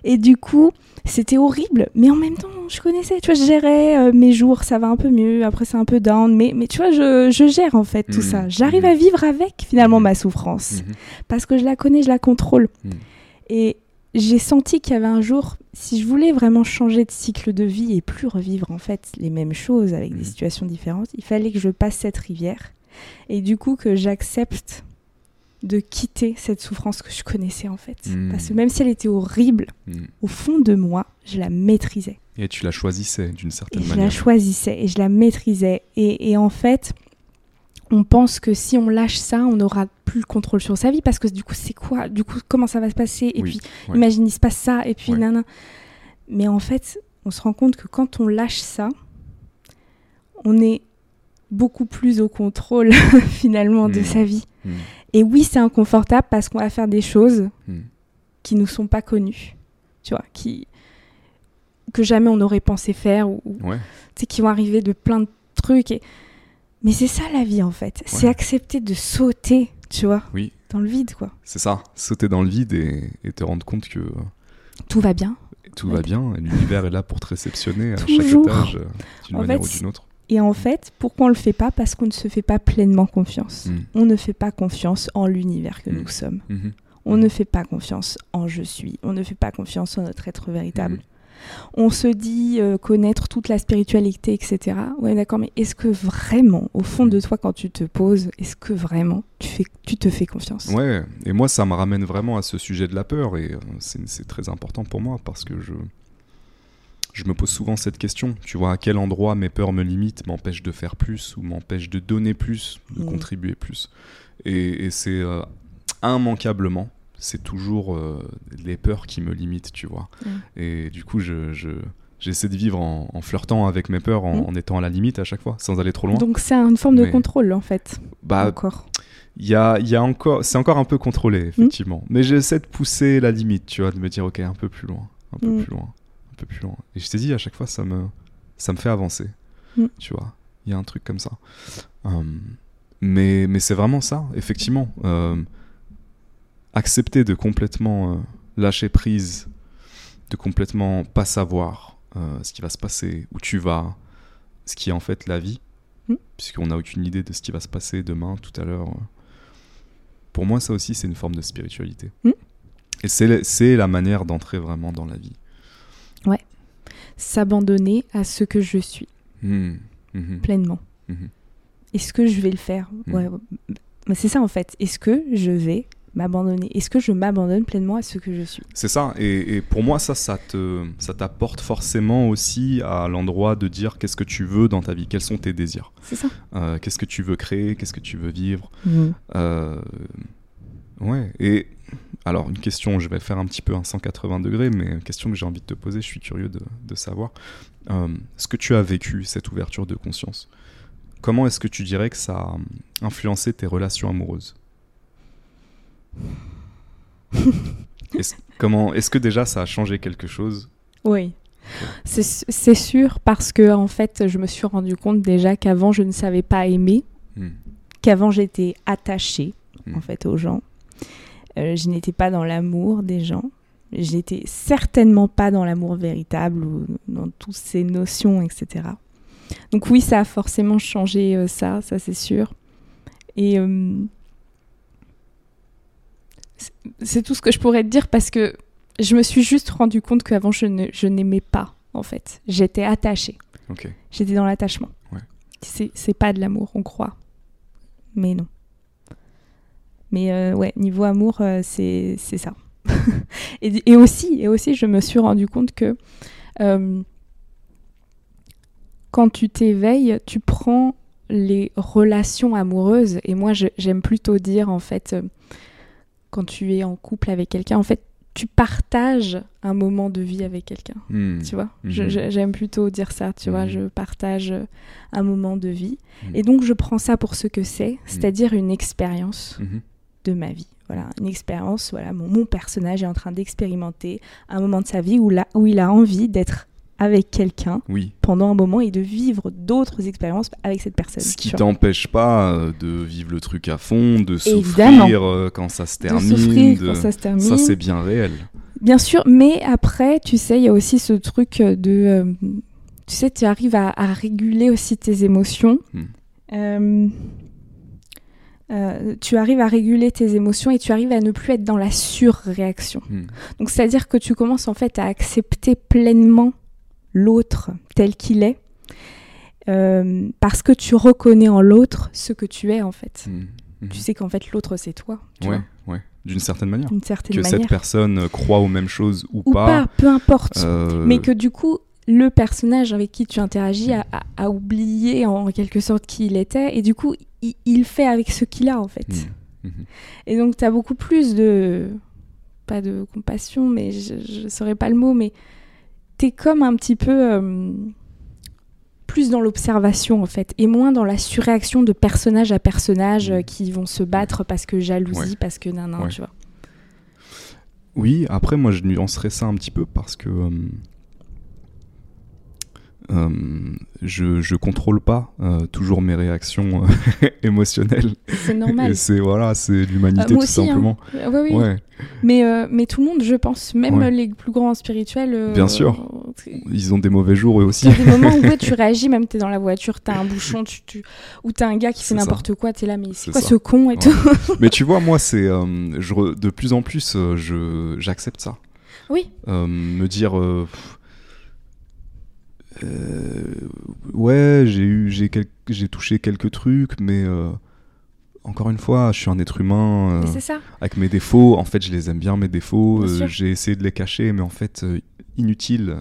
et du coup, c'était horrible. Mais en même temps, je connaissais, tu vois, je gérais euh, mes jours, ça va un peu mieux, après c'est un peu down. Mais, mais tu vois, je, je gère en fait tout Mhm. ça. J'arrive Mhm. à vivre avec finalement Mhm. ma souffrance parce que je la connais, je la contrôle. Et j'ai senti qu'il y avait un jour, si je voulais vraiment changer de cycle de vie et plus revivre en fait les mêmes choses avec des situations différentes, il fallait que je passe cette rivière et du coup que j'accepte de quitter cette souffrance que je connaissais en fait. Mhm. Parce que même si elle était horrible, Hmm. au fond de moi, je la maîtrisais. Et tu la choisissais d'une Et certaine je manière. la choisissais et je la maîtrisais. Et, et en fait, on pense que si on lâche ça, on n'aura plus le contrôle sur sa vie parce que du coup, c'est quoi? Du coup, comment ça va se passer? Et Oui, puis, ouais. imagine, il se passe ça, et puis, Ouais. nana. Mais en fait, on se rend compte que quand on lâche ça, on est beaucoup plus au contrôle finalement de Mm. sa vie. Hmm. Et oui, c'est inconfortable parce qu'on va faire des choses Hmm. qui nous sont pas connues, tu vois, qui que jamais on aurait pensé faire ou, Ouais. qui vont arriver de plein de trucs. Et... Mais c'est ça la vie en fait. C'est accepter de sauter, tu vois, Oui, dans le vide quoi. c'est ça. Sauter dans le vide et, et te rendre compte que euh, Tout va bien. tout Ouais. va bien. et L'univers est là pour te réceptionner à Toujours. chaque étage euh, d'une manière fait, ou d'une autre. Et en fait, pourquoi on le fait pas? Parce qu'on ne se fait pas pleinement confiance. Hmm. On ne fait pas confiance en l'univers que Mm. nous sommes. Mhm. On ne fait pas confiance en je suis. On ne fait pas confiance en notre être véritable. On se dit euh, connaître toute la spiritualité, etc. Ouais, d'accord, mais est-ce que vraiment, au fond de toi, quand tu te poses, est-ce que vraiment tu, fais, tu te fais confiance? Ouais, et moi, ça me ramène vraiment à ce sujet de la peur, et euh, c'est très important pour moi parce que je, je me pose souvent cette question. Tu vois, à quel endroit mes peurs me limitent, m'empêchent de faire plus, ou m'empêchent de donner plus, de Mm. contribuer plus. Et, et c'est euh, immanquablement, c'est toujours euh, les peurs qui me limitent, tu vois. Mm. Et du coup, je, je- j'essaie de vivre en, en flirtant avec mes peurs, en, Mm. en étant à la limite à chaque fois, sans aller trop loin. Donc c'est une forme de contrôle, en fait. bah, encore. il y a, y a encore, c'est encore un peu contrôlé, effectivement. Mais j'essaie de pousser la limite, tu vois, de me dire, ok, un peu plus loin, un peu plus loin, un peu plus loin. Et je t'ai dit, à chaque fois, ça me, ça me fait avancer, Mm. tu vois. Il y a un truc comme ça. Hum, mais mais c'est vraiment ça, effectivement. Euh, accepter de complètement euh, lâcher prise, de complètement pas savoir euh, ce qui va se passer, où tu vas, ce qui est en fait la vie, Mm. puisqu'on n'a aucune idée de ce qui va se passer demain, tout à l'heure. Pour moi, ça aussi, c'est une forme de spiritualité. Mm. Et c'est la manière d'entrer vraiment dans la vie. S'abandonner à ce que je suis, Mm. Mhm. pleinement. Mhm. Est-ce que je vais le faire? Ouais, ouais. Mais c'est ça en fait. Est-ce que je vais m'abandonner? Est-ce que je m'abandonne pleinement à ce que je suis? C'est ça, et, et pour moi, ça, ça te, ça t'apporte forcément aussi à l'endroit de dire qu'est-ce que tu veux dans ta vie, quels sont tes désirs, C'est ça. Euh, qu'est-ce que tu veux créer, qu'est-ce que tu veux vivre? Mm. Euh, ouais, et alors une question, je vais faire un petit peu un 180 degrés, mais une question que j'ai envie de te poser, je suis curieux de, de savoir. Euh, ce que tu as vécu, cette ouverture de conscience, comment est-ce que tu dirais que ça a influencé tes relations amoureuses? Est-ce, comment, est-ce que déjà ça a changé quelque chose? Oui. C'est c'est sûr parce que en fait, je me suis rendu compte déjà qu'avant je ne savais pas aimer, Hmm. qu'avant j'étais attachée Mm. en fait aux gens. Euh, je n'étais pas dans l'amour des gens. J'étais certainement pas dans l'amour véritable ou dans toutes ces notions, etc. Donc oui, ça a forcément changé euh, ça, ça c'est sûr. Et euh, c'est- tout ce que je pourrais te dire parce que je me suis juste rendu compte qu'avant je ne- je n'aimais pas en fait. J'étais attachée. J'étais dans l'attachement. Ouais. C'est c'est pas de l'amour, on croit. Mais non. Mais euh, ouais, niveau amour, euh, c'est ça. et, et aussi, et aussi, je me suis rendu compte que euh, quand tu t'éveilles, tu prends les relations amoureuses. Et moi, j'aime plutôt dire, en fait, euh, quand tu es en couple avec quelqu'un, en fait, tu partages un moment de vie avec quelqu'un. Hmm. Tu vois, je- j'aime plutôt dire ça, tu vois, Mhm. je partage un moment de vie. Et donc, je prends ça pour ce que c'est, c'est-à-dire une expérience. De ma vie. Voilà, une expérience, voilà, mon, mon personnage est en train d'expérimenter un moment de sa vie où, là, où il a envie d'être avec quelqu'un Oui. pendant un moment et de vivre d'autres expériences avec cette personne. Ce qui t'empêche pas euh, de vivre le truc à fond, de souffrir euh, quand ça se de termine. souffrir de- quand ça se termine. Ça, c'est bien réel. Bien sûr, mais après, tu sais, il y a aussi ce truc de... euh, tu sais, tu arrives à, à réguler aussi tes émotions. Hmm. Euh, euh, tu arrives à réguler tes émotions et tu arrives à ne plus être dans la surréaction. Hmm. Donc, c'est-à-dire que tu commences en fait à accepter pleinement l'autre tel qu'il est. euh, parce que tu reconnais en l'autre ce que tu es en fait. Hmm. Mhm. Tu sais qu'en fait l'autre c'est toi, tu Ouais, vois, ouais. D'une certaine manière. certaine Que manière. cette personne euh, croit aux mêmes choses ou, Ou pas, peu importe. euh, Mais que du coup, le personnage avec qui tu interagis a, a- a oublié en quelque sorte qui il était, et du coup, il, il fait avec ce qu'il a en fait. hmm. Mhm. Et donc, tu as beaucoup plus de. Pas de compassion, mais je ne saurais pas le mot, mais tu es comme un petit peu. euh, plus dans l'observation en fait, et moins dans la surréaction de personnage à personnage euh, qui vont se battre parce que jalousie, Ouais. parce que nan, nan, Ouais. tu vois. Oui, après, moi, je nuancerais ça un petit peu parce que euh, euh, je, je contrôle pas euh, toujours mes réactions euh, émotionnelles. C'est normal. C'est voilà, c'est l'humanité tout aussi, hein. simplement. Euh, ouais, oui. Ouais, Mais, mais tout le monde, je pense, même Ouais. les plus grands spirituels. Bien sûr. Il ils ont des mauvais jours eux aussi. y a des moments où tu réagis, même t'es dans la voiture, t'as un bouchon, tu, tu... ou t'as un gars qui fait n'importe quoi, t'es là, mais C'est quoi ça. ce con et tout Mais tu vois, moi, c'est je de plus en plus, je j'accepte ça. Oui. Me dire, ouais, j'ai eu, j'ai, j'ai touché quelques trucs, mais encore une fois, je suis un être humain avec mes défauts. En fait, je les aime bien mes défauts. j'ai essayé de les cacher, mais en fait, inutile,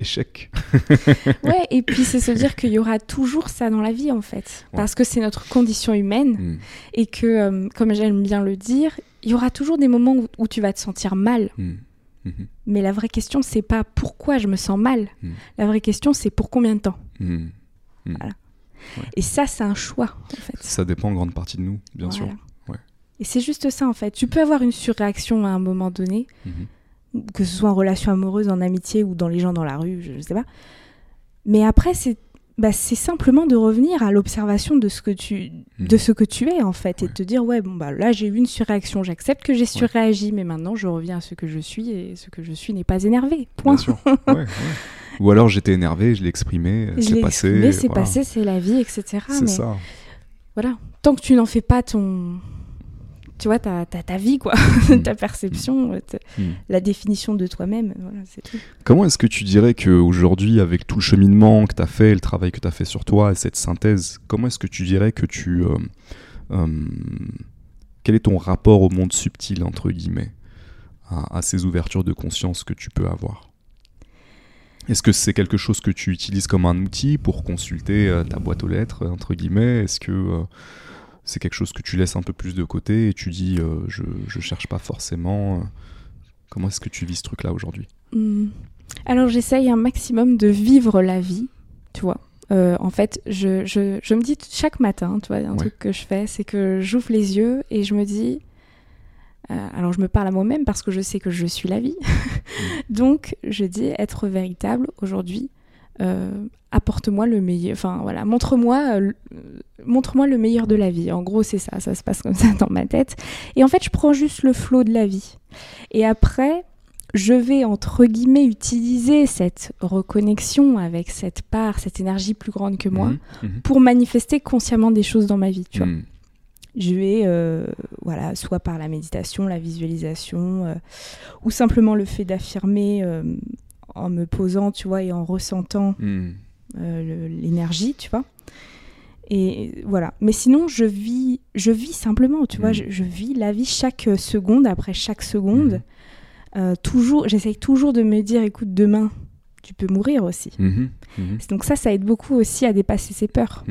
échec. ouais, et puis c'est se dire qu'il y aura toujours ça dans la vie en fait, parce que c'est notre condition humaine mm. et que, comme j'aime bien le dire, il y aura toujours des moments où, tu vas te sentir mal. Mm. Mm-hmm. Mais la vraie question, c'est pas pourquoi je me sens mal. Mm. La vraie question, c'est pour combien de temps. Voilà. Et ça, c'est un choix, en fait. Ça dépend en grande partie de nous, bien sûr. Et c'est juste ça, en fait. Tu peux avoir une surréaction à un moment donné, que ce soit en relation amoureuse, en amitié ou dans les gens dans la rue, je, je sais pas. Mais après, c'est bah, c'est simplement de revenir à l'observation de ce que tu de mhm. ce que tu es en fait et de te dire ouais bon bah là j'ai eu une surréaction j'accepte que j'ai surréagi mais maintenant je reviens à ce que je suis et ce que je suis n'est pas énervé. Point. Bien sûr. ou alors j'étais énervé je l'ai exprimé c'est passé c'est passé c'est la vie etc c'est ça. voilà. Tant que tu n'en fais pas ton tu vois, ta, ta vie, quoi, mm. ta perception, mm. La définition de toi-même, voilà, c'est tout. Comment est-ce que tu dirais qu'aujourd'hui, avec tout le cheminement que tu as fait, le travail que tu as fait sur toi, et cette synthèse, comment est-ce que tu dirais que tu... Euh, euh, quel est ton rapport au monde subtil, entre guillemets, à, ces ouvertures de conscience que tu peux avoir? Est-ce que c'est quelque chose que tu utilises comme un outil pour consulter euh, ta boîte aux lettres, entre guillemets? Est-ce que c'est quelque chose que tu laisses un peu plus de côté et tu dis euh, je, je cherche pas forcément. Euh, comment est-ce que tu vis ce truc-là aujourd'hui? Hmm. Alors j'essaye un maximum de vivre la vie, tu vois. Euh, en fait, je, je, je, me dis chaque matin, tu vois, un truc que je fais, c'est que j'ouvre les yeux et je me dis, alors je me parle à moi-même parce que je sais que je suis la vie. Donc je dis être véritable aujourd'hui, apporte-moi le meilleur, enfin voilà, montre-moi, euh, montre-moi le meilleur de la vie. En gros, c'est ça, ça se passe comme ça dans ma tête. Et en fait, je prends juste le flot de la vie. Et après, je vais entre guillemets utiliser cette reconnexion avec cette part, cette énergie plus grande que moi, mhm, mhm. pour manifester consciemment des choses dans ma vie. Tu vois. Mhm. Je vais, euh, voilà, soit par la méditation, la visualisation, ou simplement le fait d'affirmer en me posant, tu vois, et en ressentant hmm. euh, l'énergie, tu vois. Et voilà. Mais sinon, je vis, je vis simplement, tu vois, hmm. je, vis la vie chaque seconde après chaque seconde. Hmm. Euh, toujours, j'essaye toujours de me dire, écoute, demain, tu peux mourir aussi. Donc ça, ça aide beaucoup aussi à dépasser ses peurs.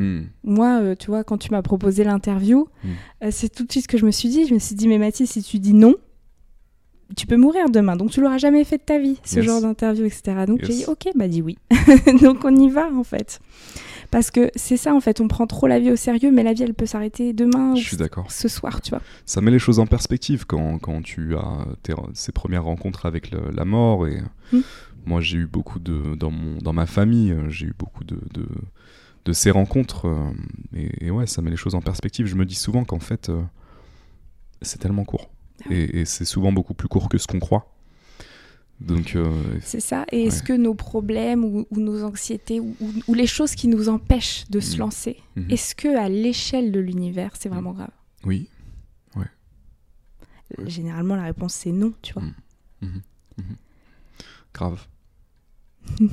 Moi, euh, tu vois, quand tu m'as proposé l'interview, c'est tout de suite ce que je me suis dit. Je me suis dit, mais Mathilde, si tu dis non, tu peux mourir demain, donc tu l'auras jamais fait de ta vie, ce genre d'interview, etc. Donc j'ai dit, ok, bah dit oui. donc on y va en fait. Parce que c'est ça en fait, on prend trop la vie au sérieux, mais la vie elle peut s'arrêter demain Je suis d'accord. ce soir, tu vois. Ça met les choses en perspective quand, quand tu as ces premières rencontres avec la mort. Et hmm. moi j'ai eu beaucoup de. Dans, mon, dans ma famille, j'ai eu beaucoup de, de, de ces rencontres. Euh, et, ouais, ça met les choses en perspective. Je me dis souvent qu'en fait, euh, c'est tellement court. Ah et, c'est souvent beaucoup plus court que ce qu'on croit. Donc, euh, c'est ça. Et est-ce que nos problèmes ou, nos anxiétés ou, les choses qui nous empêchent de se mm. lancer, mm-hmm. est-ce que à l'échelle de l'univers, c'est vraiment grave? Oui. Ouais. Généralement, la réponse c'est non, tu vois. Mm. Mm-hmm. Mm-hmm. Grave.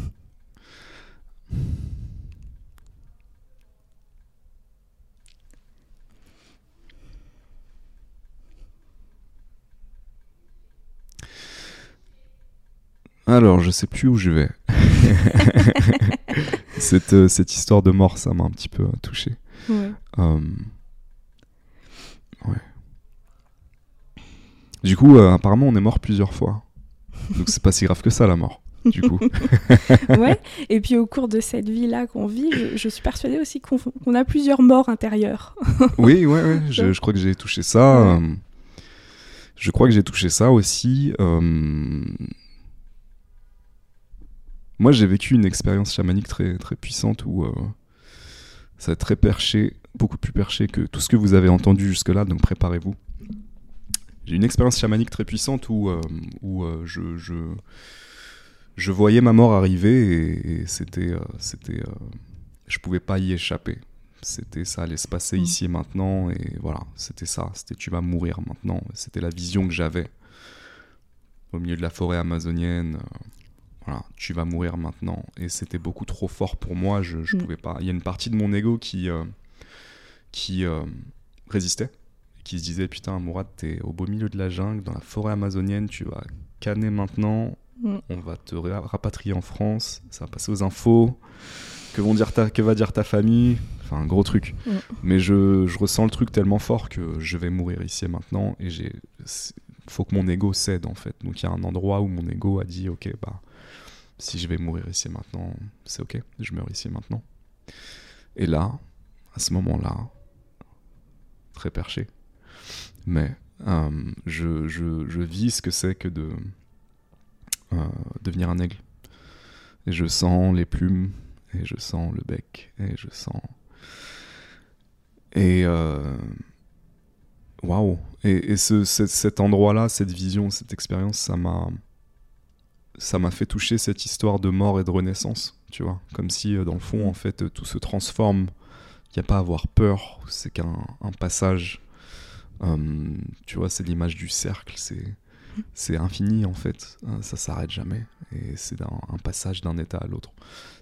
Alors, je sais plus où je vais. cette, euh, cette, histoire de mort, ça m'a un petit peu euh, touché. Ouais. Euh, ouais. Du coup, apparemment, on est mort plusieurs fois. Donc, c'est pas si grave que ça, la mort. Du coup. ouais. Et puis au cours de cette vie-là qu'on vit, je, suis persuadée aussi qu'on a plusieurs morts intérieures. oui, ouais, ouais. Je, je, crois que j'ai touché ça. je crois que j'ai touché ça aussi. Moi, j'ai vécu une expérience chamanique très, très puissante où euh, ça a très perché, beaucoup plus perché que tout ce que vous avez entendu jusque-là, donc préparez-vous. J'ai une expérience chamanique très puissante où, euh, où euh, je, je, je, voyais ma mort arriver et, c'était, c'était, je pouvais pas y échapper. C'était ça allait se passer mmh. ici et maintenant et voilà, c'était ça. C'était tu vas mourir maintenant. C'était la vision que j'avais au milieu de la forêt amazonienne. Voilà, tu vas mourir maintenant. Et c'était beaucoup trop fort pour moi. Je, je Mm. pouvais pas. Il y a une partie de mon ego qui, euh, qui euh, résistait, qui se disait putain, Mourad, t'es au beau milieu de la jungle, dans la forêt amazonienne, tu vas canner maintenant. Mm. On va te ra- rapatrier en France. Ça va passer aux infos. Que, vont dire ta, que va dire ta famille? Enfin, un gros truc. Mm. Mais je, je ressens le truc tellement fort que je vais mourir ici et maintenant. Et j'ai. faut que mon ego cède en fait. Donc il y a un endroit où mon ego a dit ok bah si je vais mourir ici maintenant c'est ok je meurs ici maintenant. Et là à ce moment-là très perché mais euh, je, vis ce que c'est que de euh, devenir un aigle et je sens les plumes et je sens le bec et je sens et euh, waouh et, et ce, cet endroit-là, cette vision, cette expérience, ça m'a, ça m'a fait toucher cette histoire de mort et de renaissance, tu vois, comme si euh, dans le fond, en fait, tout se transforme. Il n'y a pas à avoir peur, c'est qu'un un passage. Euh, tu vois, c'est l'image du cercle, c'est, c'est infini en fait, Euh, ça s'arrête jamais, et c'est un, un passage d'un état à l'autre.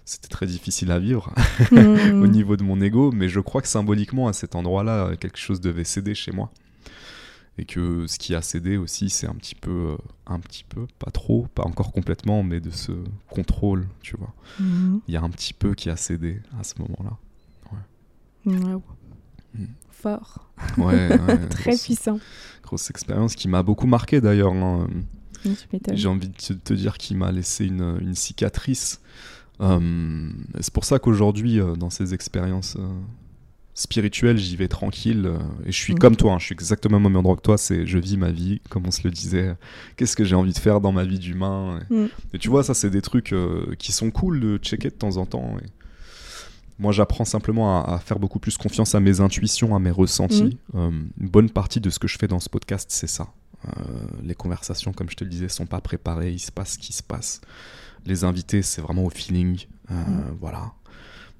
C'était très difficile à vivre Mm. au niveau de mon ego, mais je crois que symboliquement, à cet endroit-là, quelque chose devait céder chez moi. Et que ce qui a cédé aussi, c'est un petit peu, euh, un petit peu, pas trop, pas encore complètement, mais de ce contrôle, tu vois. Mhm. Il y a un petit peu qui a cédé à ce moment-là. Mm. Fort. Ouais, ouais, Très grosse, puissant. grosse expérience qui m'a beaucoup marqué d'ailleurs. hein. Mm. J'ai envie de te, te dire qu'il m'a laissé une, une cicatrice. Euh, c'est pour ça qu'aujourd'hui, euh, dans ces expériences euh, spirituelles, j'y vais tranquille. euh, et je suis Mhm. comme toi, hein, je suis exactement au même endroit que toi. C'est je vis ma vie, comme on se le disait. Qu'est-ce que j'ai envie de faire dans ma vie d'humain et, Mm. et tu vois, ça, c'est des trucs euh, qui sont cool de checker de temps en temps. et moi, j'apprends simplement à, à faire beaucoup plus confiance à mes intuitions, à mes ressentis. Euh, une bonne partie de ce que je fais dans ce podcast, c'est ça. Les conversations, comme je te le disais, sont pas préparées. Il se passe ce qui se passe. Les invités, c'est vraiment au feeling. Mm. Voilà.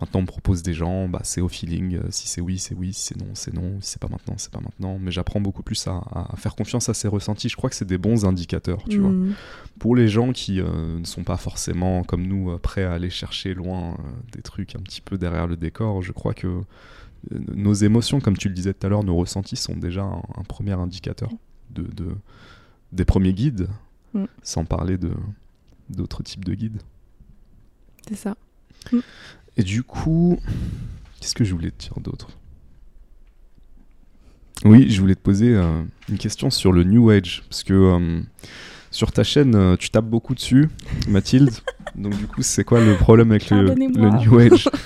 Maintenant, on me propose des gens, bah, c'est au feeling. Euh, Si c'est oui, c'est oui. Si c'est non, c'est non. Si c'est pas maintenant, c'est pas maintenant. Mais j'apprends beaucoup plus à, à faire confiance à ces ressentis. Je crois que c'est des bons indicateurs, tu vois Mm. pour les gens qui euh, ne sont pas forcément comme nous euh, prêts à aller chercher loin euh, des trucs un petit peu derrière le décor, je crois que nos émotions, comme tu le disais tout à l'heure, nos ressentis sont déjà un, un premier indicateur de, de- des premiers guides, Mm. sans parler de d'autres types de guides. C'est ça. Et du coup, qu'est-ce que je voulais te dire d'autre? Oui, je voulais te poser euh, une question sur le New Age, parce que euh, sur ta chaîne, euh, tu tapes beaucoup dessus, Mathilde. Donc du coup, c'est quoi le problème avec le, New Age?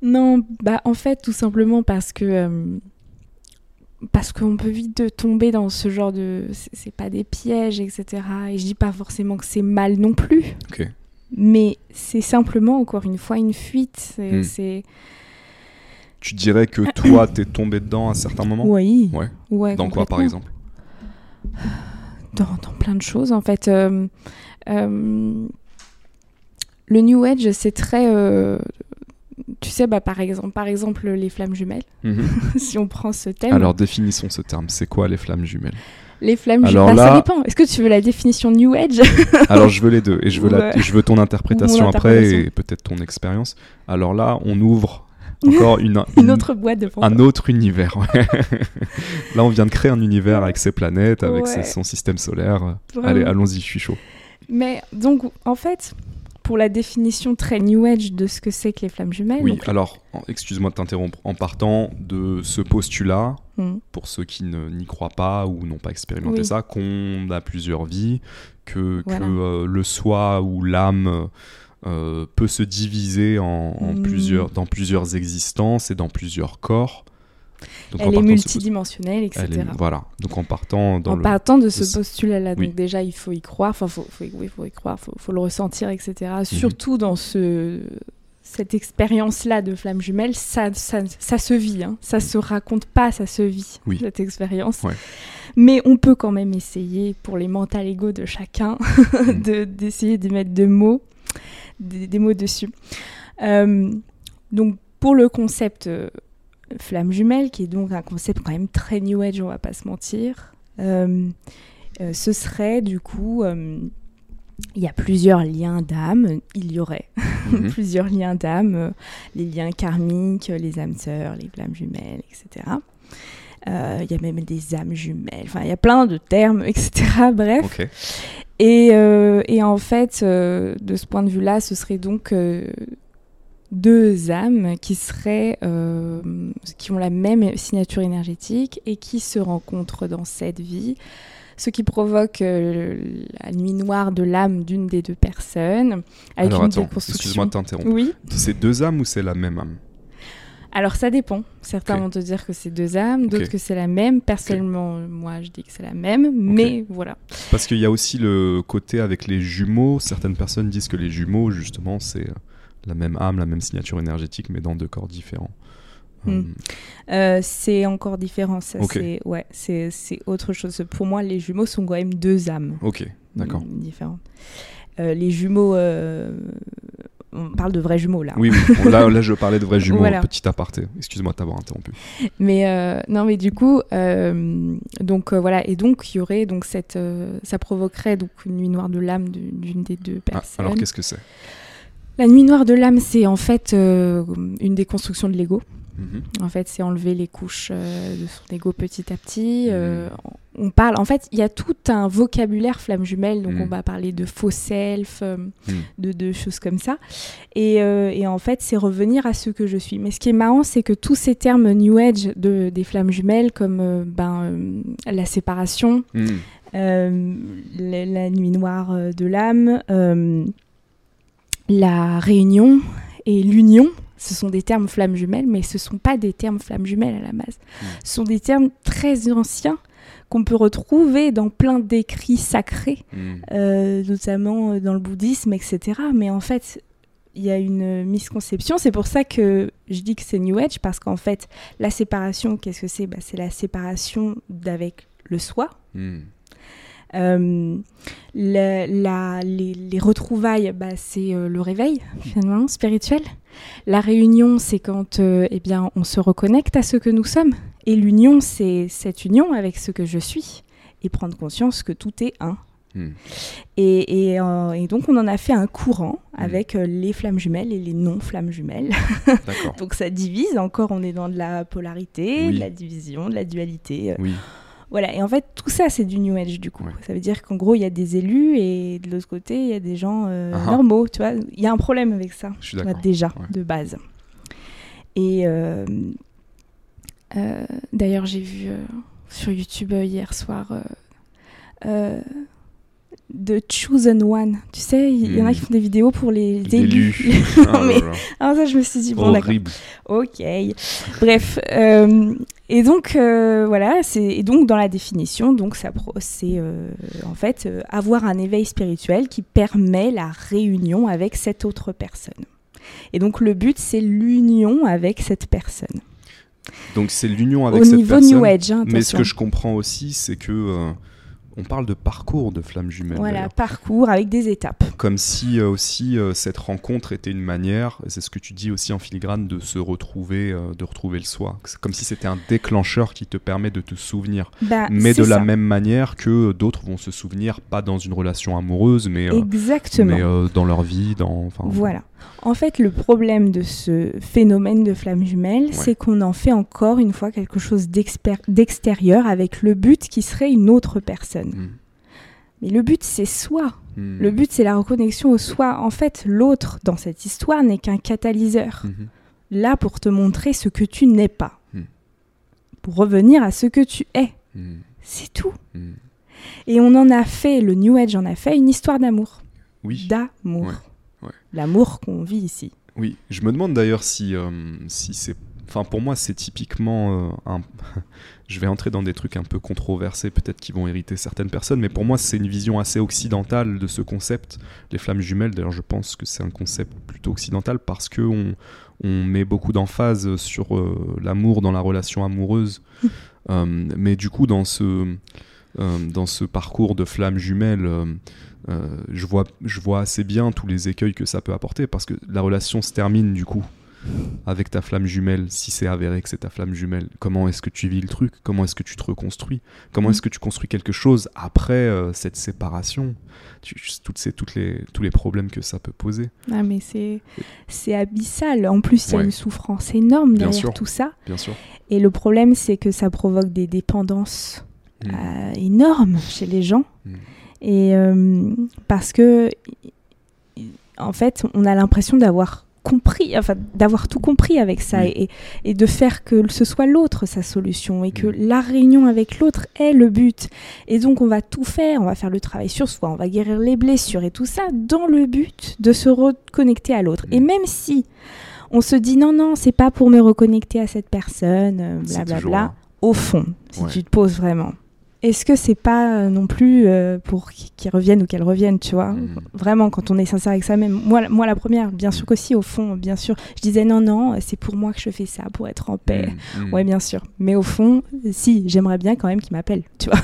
Non, bah en fait, tout simplement parce que euh, parce qu'on peut vite tomber dans ce genre de c'est pas des pièges, etc. Et je dis pas forcément que c'est mal non plus. Ok. Mais c'est simplement encore une fois une fuite. C'est Hmm. Tu dirais que toi, t'es tombé dedans à certains moments oui. Ouais. Ouais, Dans quoi, par exemple dans, dans plein de choses en fait. Euh, euh, le New Age, c'est très. euh, tu sais, bah, par, exemple, par exemple, les flammes jumelles, Mhm. si on prend ce thème. Alors définissons ce terme. C'est quoi les flammes jumelles? Les flammes alors jumelles. Bah, là- ça dépend. Est-ce que tu veux la définition New Age Alors je veux les deux et je veux, la- je veux ton interprétation après et peut-être ton expérience. Alors là, on ouvre encore une, Une une- autre boîte de un autre univers. ouais. là, on vient de créer un univers avec ses planètes, avec Ouais. ses- son système solaire. Vraiment. Allez, allons-y, je suis chaud. Mais donc, en fait, pour la définition très New Age de ce que c'est que les flammes jumelles. Oui, donc- alors, excuse-moi de t'interrompre. En partant de ce postulat, Hmm. pour ceux qui n'y croient pas ou n'ont pas expérimenté Oui. ça, qu'on a plusieurs vies, que, Voilà. que euh, le soi ou l'âme euh, peut se diviser en, en Mm. plusieurs, dans plusieurs existences et dans plusieurs corps. Donc, Elle est multidimensionnelle, etc. est- voilà. Donc en partant dans en le... partant de ce postulat-là, donc Oui. déjà il faut y croire, enfin faut, faut, oui, faut y croire, faut, faut le ressentir, etc. Mhm. Surtout dans ce, cette expérience-là de flamme jumelle, ça, ça, ça se vit, hein. ça se raconte pas, ça se vit, Oui. cette expérience. Ouais. Mais on peut quand même essayer, pour les mental égaux de chacun, de- d'essayer de mettre de mots, des, des mots dessus. Euh, donc pour le concept euh, flamme jumelle, qui est donc un concept quand même très new age, on va pas se mentir. euh, ce serait du coup, il y a plusieurs liens d'âme, il y aurait Mhm. plusieurs liens d'âme, euh, les liens karmiques, les âmes sœurs, les flammes jumelles, etc. Euh, Il y a même des âmes jumelles, enfin il y a plein de termes, etc. Bref. Et, euh, et en fait, euh, de ce point de vue-là, ce serait donc deux âmes qui seraient, qui ont la même signature énergétique et qui se rencontrent dans cette vie, ce qui provoque euh, la nuit noire de l'âme d'une des deux personnes, avec Alors une attends, excuse-moi de t'interrompre. Oui. C'est deux âmes ou c'est la même âme? Alors ça dépend. Certains vont te dire que c'est deux âmes, d'autres que c'est la même. Personnellement, moi, je dis que c'est la même, mais voilà. Parce qu'il y a aussi le côté avec les jumeaux. Certaines personnes disent que les jumeaux, justement, c'est la même âme, la même signature énergétique, mais dans deux corps différents. Hmm. Euh, Euh, c'est encore différent. Ça, c'est ouais, c'est c'est autre chose. Pour moi, les jumeaux sont quand même deux âmes ok, d'accord. mm, différentes. Euh, les jumeaux, euh, on parle de vrais jumeaux là. Oui, là, là, je parlais de vrais jumeaux, Voilà. petit aparté. Excuse-moi de t'avoir interrompu. Mais non, mais du coup, donc voilà, et donc il y aurait donc cette, ça provoquerait donc une nuit noire de l'âme d'une des deux Ah, personnes. alors, qu'est-ce que c'est? La nuit noire de l'âme, c'est en fait euh, une déconstruction de l'ego. Mhm. En fait, c'est enlever les couches euh, de son ego petit à petit. euh, Mm. on parle, en fait, il y a tout un vocabulaire flamme jumelle. Donc, Mm. on va parler de faux self, euh, de, de choses comme ça. Et, euh, et en fait, c'est revenir à ce que je suis. Mais ce qui est marrant, c'est que tous ces termes New Age de, des flammes jumelles, comme euh, ben, euh, la séparation, euh, la, la nuit noire euh, de l'âme, euh, la réunion et l'union. Ce sont des termes flammes jumelles, mais ce ne sont pas des termes flammes jumelles à la base. Ce sont des termes très anciens qu'on peut retrouver dans plein d'écrits sacrés, Mm. euh, notamment euh, dans le bouddhisme, etc. Mais en fait, il y a une misconception. C'est pour ça que je dis que c'est New Age, parce qu'en fait, la séparation, qu'est-ce que c'est? Bah, C'est la séparation d'avec le soi, Mm. Euh, la- les, les retrouvailles, bah, c'est euh, le réveil finalement spirituel. La réunion, c'est quand euh, eh bien, on se reconnecte à ce que nous sommes. Et l'union, c'est cette union avec ce que je suis. Et prendre conscience que tout est un. Mm. Et, et, euh, et donc, on en a fait un courant avec euh, les flammes jumelles et les non-flammes jumelles. Donc, ça divise. Encore, on est dans de la polarité, Oui. de la division, de la dualité. Oui. Voilà, et en fait, tout ça, c'est du New Age, du coup. Ouais. Ça veut dire qu'en gros, il y a des élus et de l'autre côté, il y a des gens euh, Ah ah. normaux, tu vois. Il y a un problème avec ça, Je suis déjà, Ouais. de base. Et euh, euh, d'ailleurs, j'ai vu sur YouTube hier soir The Chosen One. Tu sais, il y, en a Hmm. qui font des vidéos pour les Les élus. élus. Ah là mais-. Alors ça, je me suis dit, bon, d'accord. Ok. Bref. euh, et donc euh, voilà, c'est et donc dans la définition, donc ça c'est euh, en fait avoir un éveil spirituel qui permet la réunion avec cette autre personne. Et donc le but c'est l'union avec cette personne. Donc c'est l'union avec Au cette niveau personne. New Age, hein, mais ce que je comprends aussi, c'est que on parle de parcours de flammes jumelles. Voilà, parcours avec des étapes. Comme si euh, aussi euh, cette rencontre était une manière, c'est ce que tu dis aussi en filigrane, de se retrouver, euh, de retrouver le soi. Comme si c'était un déclencheur qui te permet de te souvenir. Bah, mais de la ça. même manière que d'autres vont se souvenir, pas dans une relation amoureuse, mais, Exactement. mais dans leur vie, dans. Voilà. En fait, le problème de ce phénomène de flamme jumelle, c'est qu'on en fait encore une fois quelque chose d'extérieur avec le but qui serait une autre personne. Mm. Mais le but, c'est soi. Mm. Le but, c'est la reconnexion au soi. En fait, l'autre, dans cette histoire, n'est qu'un catalyseur. Mhm. Là pour te montrer ce que tu n'es pas. Pour revenir à ce que tu es. C'est tout. Et on en a fait, le New Age en a fait, une histoire d'amour. Oui. D'amour. Ouais, ouais. L'amour qu'on vit ici. Oui, je me demande d'ailleurs si, euh, si c'est. Enfin, pour moi, c'est typiquement euh, un. je vais entrer dans des trucs un peu controversés, peut-être qui vont irriter certaines personnes, mais pour moi, c'est une vision assez occidentale de ce concept. Les flammes jumelles, d'ailleurs, je pense que c'est un concept plutôt occidental parce que on, on met beaucoup d'emphase sur euh, l'amour dans la relation amoureuse. Mais du coup, dans ce, euh, dans ce parcours de flammes jumelles, euh, je, vois, je vois assez bien tous les écueils que ça peut apporter parce que la relation se termine du coup. avec ta flamme jumelle, si c'est avéré que c'est ta flamme jumelle, comment est-ce que tu vis le truc? Comment est-ce que tu te reconstruis? Comment Mm. est-ce que tu construis quelque chose après euh, cette séparation? Tu, toutes ces, toutes les, Tous les problèmes que ça peut poser, Ah, mais c'est c'est abyssal. En plus, il y a Ouais. une souffrance énorme Bien derrière sûr. tout ça. bien sûr. Et le problème, c'est que ça provoque des dépendances Mm. euh, énormes chez les gens. Mm. Et euh, parce que, en fait, on a l'impression d'avoir compris, enfin, d'avoir tout compris avec ça Oui. et, et de faire que ce soit l'autre sa solution et que la réunion avec l'autre est le but. Et donc, on va tout faire, on va faire le travail sur soi, on va guérir les blessures et tout ça dans le but de se reconnecter à l'autre. Et même si on se dit non, non, c'est pas pour me reconnecter à cette personne, euh, blablabla, toujours là. au fond, si Ouais. tu te poses vraiment. Est-ce que c'est pas euh, non plus euh, pour qu- qu'ils reviennent ou qu'elles reviennent, tu vois? Mm. Vraiment, quand on est sincère avec ça même. Moi, la- moi, la première, bien sûr qu'aussi, au fond, bien sûr. Je disais non, non, c'est pour moi que je fais ça, pour être en paix. Mm. Mm. Ouais, bien sûr. Mais au fond, si, j'aimerais bien quand même qu'ils m'appellent, tu vois?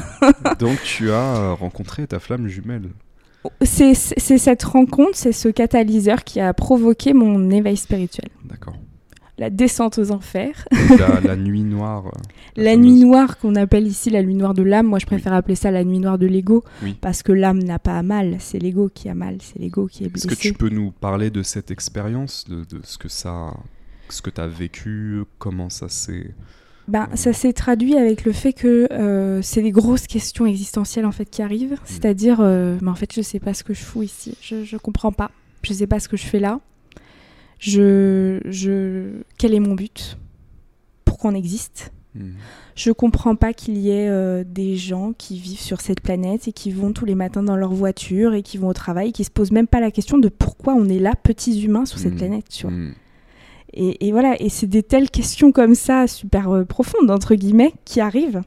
Donc tu as euh, rencontré ta flamme jumelle. C'est- c'est cette rencontre, c'est ce catalyseur qui a provoqué mon éveil spirituel. D'accord. La descente aux enfers. La, la nuit noire. euh, La nuit noire qu'on appelle ici la nuit noire de l'âme, moi je préfère appeler ça la nuit noire de l'ego, Oui. parce que l'âme n'a pas mal, c'est l'ego qui a mal, c'est l'ego qui est Est-ce blessé. que tu peux nous parler de cette expérience, de, de ce que ça, ce que tu as vécu, comment ça s'est. Ben, ça s'est traduit avec le fait que euh, c'est des grosses questions existentielles en fait qui arrivent, c'est-à-dire, euh, ben, en fait je sais pas ce que je fous ici, je, je comprends pas, je sais pas ce que je fais là, je, je, quel est mon but, pourquoi on existe, Hmm. Je comprends pas qu'il y ait euh, des gens qui vivent sur cette planète et qui vont tous les matins dans leur voiture et qui vont au travail, qui se posent même pas la question de pourquoi on est là, petits humains, sur cette Mhm. planète. Tu vois. Hmm. Et, et voilà, et c'est des telles questions comme ça, super euh, profondes, entre guillemets, qui arrivent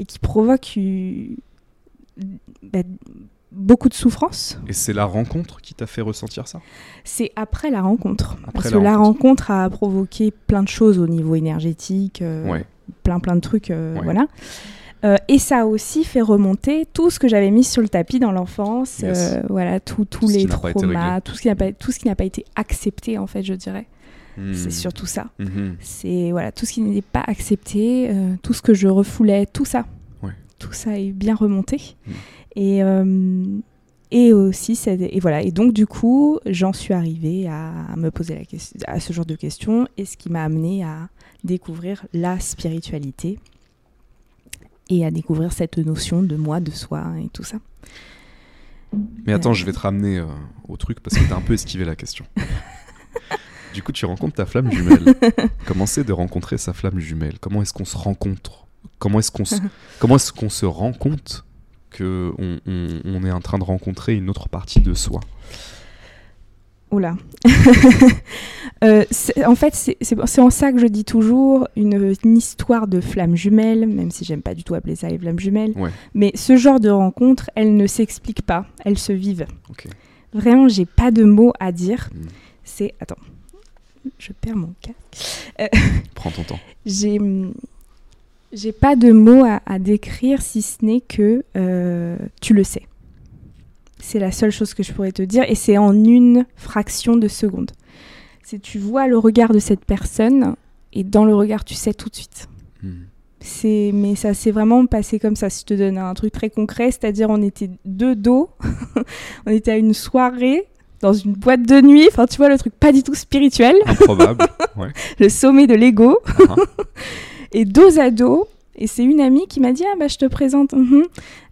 et qui provoquent euh, bah, beaucoup de souffrance. Et c'est la rencontre qui t'a fait ressentir ça? C'est après la rencontre. Après parce la que la rencontre. rencontre a provoqué plein de choses au niveau énergétique. euh, Ouais. plein plein de trucs, euh, Ouais. voilà. Euh, et ça a aussi fait remonter tout ce que j'avais mis sur le tapis dans l'enfance, Yes. voilà, tout- tous Tout ce les qui n'a pas été traumas, tout ce qui n'a pas, tout ce qui n'a pas été accepté en fait, je dirais. Hmm. C'est surtout ça. Mhm. C'est voilà, tout ce qui n'était pas accepté, tout ce que je refoulais, tout ça. Tout ça est bien remonté. Mm. Et euh, et aussi c'est- et voilà et donc du coup j'en suis arrivée à me poser la question à ce genre de questions et ce qui m'a amené à découvrir la spiritualité et à découvrir cette notion de moi de soi et tout ça Mais attends, Euh. je vais te ramener euh, au truc parce que t'as un peu esquivé la question. du coup, tu rencontres ta flamme jumelle. Comment c'est de rencontrer sa flamme jumelle? Comment est-ce qu'on se rencontre? Comment est-ce qu'on se... Comment est-ce qu'on se rend compte que on, on- on est en train de rencontrer une autre partie de soi? Oula. Euh, en fait, c'est- en ça que je dis toujours une, une histoire de flammes jumelles, même si j'aime pas du tout appeler ça les flammes jumelles. Ouais. Mais ce genre de rencontre, elles ne s'expliquent pas, elles se vivent. Ok. Vraiment, j'ai pas de mots à dire. Hmm. C'est. Attends. Je perds mon cas. Prends ton temps. J'ai. J'ai pas de mots à, à décrire si ce n'est que euh, tu le sais. C'est la seule chose que je pourrais te dire et c'est en une fraction de seconde. C'est tu vois le regard de cette personne et dans le regard tu sais tout de suite. Hmm. C'est mais ça s'est vraiment passé comme ça. Si je te donne un truc très concret, c'est-à-dire on était deux dos, on était à une soirée dans une boîte de nuit. Enfin tu vois le truc pas du tout spirituel, Improbable. ouais. le sommet de l'ego Ah, et dos à dos. Et c'est une amie qui m'a dit ah bah je te présente mhm,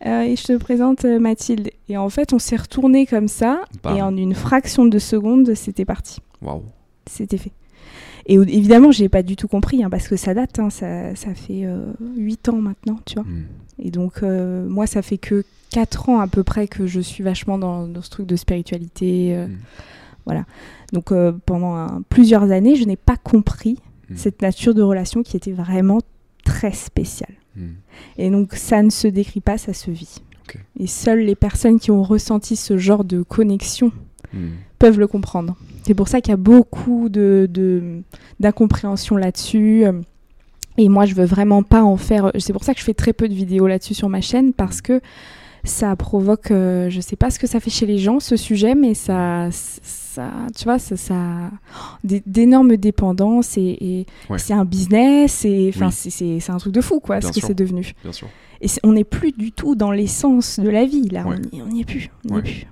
euh, et je te présente euh, Mathilde. Et en fait on s'est retourné comme ça et en une fraction de seconde c'était parti, Waouh. c'était fait. Et évidemment j'ai pas du tout compris hein, parce que ça date, hein, ça, ça fait 8 ans maintenant, tu vois. Hmm. Et donc euh, moi ça fait que 4 ans à peu près que je suis vachement dans, dans ce truc de spiritualité. euh, Mm. Voilà. Donc euh, pendant un- plusieurs années je n'ai pas compris Mm. cette nature de relation qui était vraiment très spéciale. Hmm. Et donc ça ne se décrit pas, ça se vit. Et seules les personnes qui ont ressenti ce genre de connexion Hmm. peuvent le comprendre. C'est pour ça qu'il y a beaucoup de, de- d'incompréhension là-dessus. Et moi, je veux vraiment pas en faire. C'est pour ça que je fais très peu de vidéos là-dessus sur ma chaîne parce que ça provoque, euh, je sais pas ce que ça fait chez les gens, ce sujet, mais ça, ça tu vois, ça, ça des- d'énormes dépendances et, et Ouais. c'est un business et enfin Oui. c'est- un truc de fou quoi, Bien ce que c'est devenu. Bien sûr. Et on n'est plus du tout dans l'essence de la vie là, Ouais. on n'y est plus, on Ouais. est plus.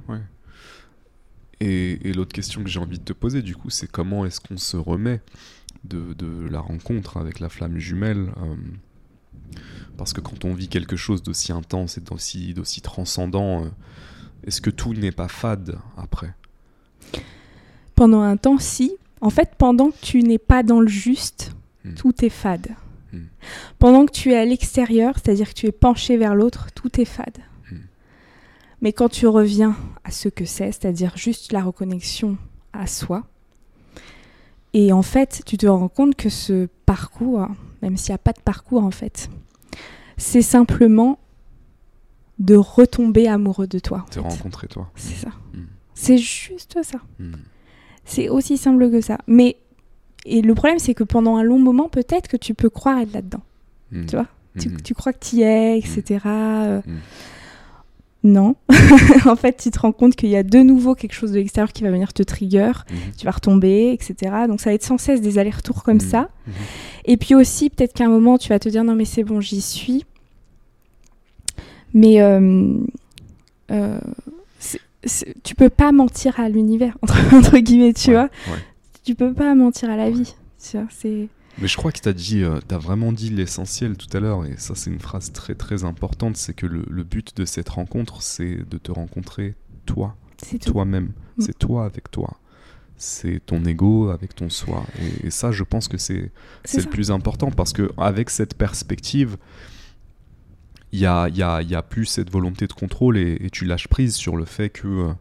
Et, et l'autre question que j'ai envie de te poser, du coup, c'est comment est-ce qu'on se remet de, de la rencontre avec la flamme jumelle euh, Parce que quand on vit quelque chose d'aussi intense et d'aussi, d'aussi transcendant, euh, est-ce que tout n'est pas fade après? Pendant un temps, si. En fait, pendant que tu n'es pas dans le juste, Hmm. tout est fade. Hmm. Pendant que tu es à l'extérieur, c'est-à-dire que tu es penché vers l'autre, tout est fade. Hmm. Mais quand tu reviens à ce que c'est, c'est-à-dire juste la reconnexion à soi, et en fait, tu te rends compte que ce parcours, même s'il n'y a pas de parcours en fait, c'est simplement de retomber amoureux de toi. Te rencontrer, toi C'est ça. Hmm. C'est juste ça. Hmm. C'est aussi simple que ça. Mais et le problème, c'est que pendant un long moment, peut-être que tu peux croire être là-dedans. Hmm. Tu vois? Tu, Mhm. tu crois que tu y es, etc. euh, Mm. Non. en fait, tu te rends compte qu'il y a de nouveau quelque chose de l'extérieur qui va venir te trigger. Mhm. Tu vas retomber, etc. Donc ça va être sans cesse des allers-retours comme Mhm. ça. Mhm. Et puis aussi, peut-être qu'à un moment, tu vas te dire non, mais c'est bon, j'y suis. Mais euh, euh, tu peux pas mentir à l'univers, entre, entre guillemets, tu Ouais, vois. ouais. Tu peux pas mentir à la vie. Tu vois, c'est. Mais je crois que tu as dit, euh, t'as vraiment dit l'essentiel tout à l'heure, et ça c'est une phrase très très importante, c'est que le, le but de cette rencontre, c'est de te rencontrer toi, toi-même. Mm. C'est toi avec toi. C'est ton ego avec ton soi. Et, et ça, je pense que c'est le plus important parce que avec cette perspective, il y a, il y, a, il y a plus cette volonté de contrôle et, et tu lâches prise sur le fait que euh,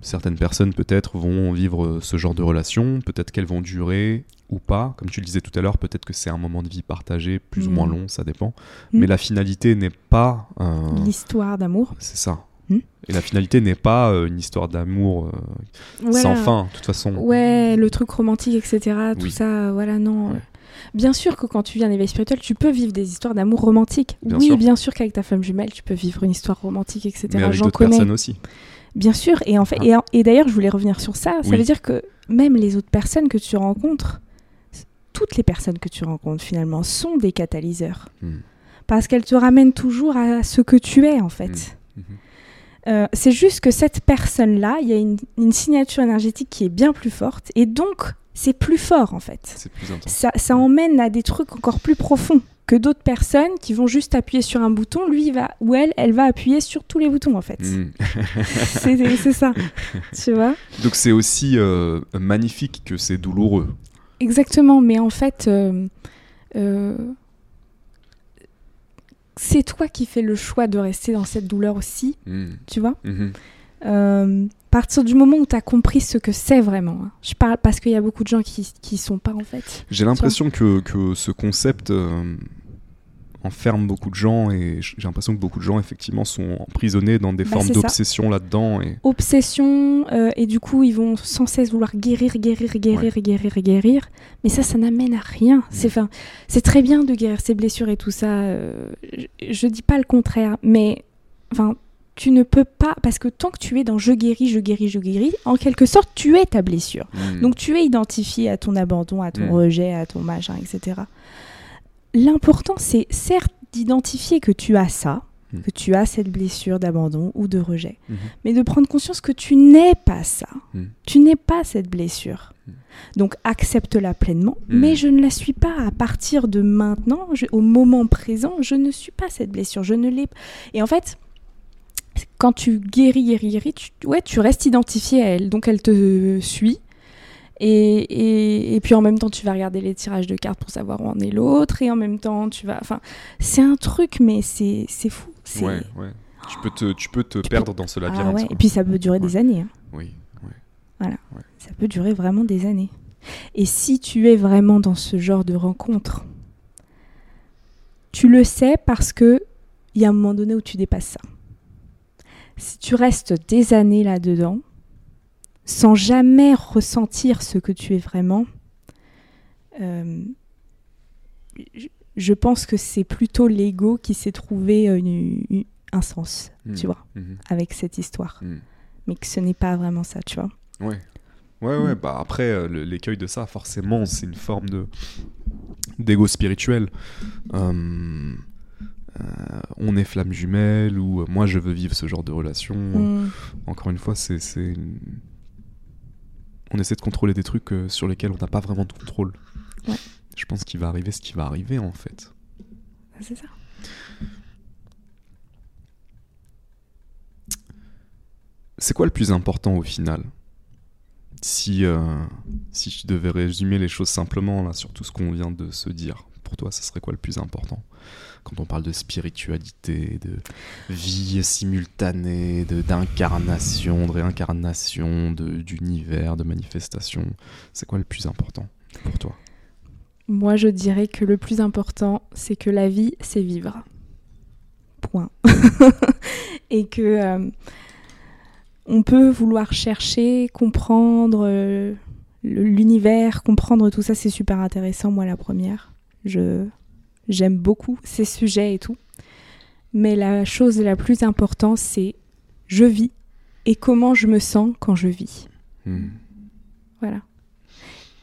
certaines personnes peut-être vont vivre euh, ce genre de relation, peut-être qu'elles vont durer ou pas. Comme tu le disais tout à l'heure, peut-être que c'est un moment de vie partagé, plus ou moins Mm. long, ça dépend. Mm. Mais la finalité n'est pas... un- L'histoire d'amour. C'est ça. Mm. Et la finalité n'est pas euh, une histoire d'amour euh, Voilà. sans fin, de toute façon. Ouais, le truc romantique, etc. Tout Oui. ça, voilà, non. Ouais. Bien sûr que quand tu vis un éveil spirituel, tu peux vivre des histoires d'amour romantique. Bien oui, sûr. bien sûr qu'avec ta femme jumelle, tu peux vivre une histoire romantique, etc. Mais avec d'autres personnes aussi. Bien sûr. Et en fait, Ah. et, d'ailleurs, je voulais revenir sur ça. Ça Oui. veut dire que même les autres personnes que tu rencontres, toutes les personnes que tu rencontres finalement sont des catalyseurs. Mm. Parce qu'elles te ramènent toujours à ce que tu es en fait. Mhm. Euh, c'est juste que cette personne-là, il y a une, une signature énergétique qui est bien plus forte. Et donc, c'est plus fort en fait. Plus. Ça, ça emmène à des trucs encore plus profonds que d'autres personnes qui vont juste appuyer sur un bouton. Lui, il va, ou elle, elle va appuyer sur tous les boutons en fait. Mm. C'est c'est ça. tu vois? Donc c'est aussi euh, magnifique que c'est douloureux. Exactement, mais en fait, euh, euh, c'est toi qui fais le choix de rester dans cette douleur aussi, Mm. tu vois. Mhm. Euh, à partir du moment où tu as compris ce que c'est vraiment, hein. je parle parce qu'il y a beaucoup de gens qui y sont pas en fait. J'ai l'impression que, que ce concept euh, enferme beaucoup de gens et j'ai l'impression que beaucoup de gens effectivement sont emprisonnés dans des Bah, formes c'est d'obsession là-dedans. Et... Obsession, euh, et du coup ils vont sans cesse vouloir guérir, guérir, guérir, guérir, guérir, mais ça, ça n'amène à rien. C'est fin, c'est très bien de guérir ses blessures et tout ça, euh, je, je dis pas le contraire, mais enfin tu ne peux pas, parce que tant que tu es dans je guéris, je guéris, je guéris, en quelque sorte, tu es ta blessure. Mm. Donc tu es identifié à ton abandon, à ton Mm. rejet, à ton machin, etc. L'important, c'est certes d'identifier que tu as ça, Mm. que tu as cette blessure d'abandon ou de rejet, Mhm. mais de prendre conscience que tu n'es pas ça. Mm. Tu n'es pas cette blessure. Donc accepte-la pleinement, mais je ne la suis pas à partir de maintenant, je- au moment présent, je ne suis pas cette blessure, je ne l'ai Et en fait, quand tu guéris, guéris, guéris, tu, ouais, tu restes identifié à elle, donc elle te suit. Et, et, et puis en même temps, tu vas regarder les tirages de cartes pour savoir où en est l'autre, et en même temps, tu vas. Enfin, c'est un truc, mais c'est c'est fou. c'est- Ouais, ouais. Tu peux te, tu peux te Tu perdre dans ce Ah labyrinthe. ouais, quoi. Et puis ça peut durer des années. hein. Oui, ouais. Ça peut durer vraiment des années. Et si tu es vraiment dans ce genre de rencontre, tu le sais parce que il y a un moment donné où tu dépasses ça. Si tu restes des années là-dedans, sans jamais ressentir ce que tu es vraiment, euh, je- pense que c'est plutôt l'ego qui s'est trouvé une- une- un sens, Mm. tu vois, Mhm. avec cette histoire. Mm. Mais que ce n'est pas vraiment ça, tu vois. Ouais. Ouais, ouais, bah après, euh, l'écueil de ça, forcément, c'est une forme de d'ego spirituel. Euh, euh, on est flamme jumelle ou euh, moi je veux vivre ce genre de relation. Encore une fois, c'est. c'est une- On essaie de contrôler des trucs euh, sur lesquels on n'a pas vraiment de contrôle. Ouais. Je pense qu'il va arriver ce qui va arriver en fait. C'est ça. C'est quoi le plus important au final? Si, euh, si je devais résumer les choses simplement là, sur tout ce qu'on vient de se dire, pour toi, ce serait quoi le plus important? Quand on parle de spiritualité, de vie simultanée, d'incarnation, de, réincarnation, d'univers, de manifestation, c'est quoi le plus important pour toi? Moi, je dirais que le plus important, c'est que la vie, c'est vivre. Point. Et que euh, on peut vouloir chercher, comprendre euh, l'univers, comprendre tout ça, c'est super intéressant. Moi, la première, je j'aime beaucoup ces sujets et tout. Mais la chose la plus importante, c'est je vis et comment je me sens quand je vis. Hmm. Voilà.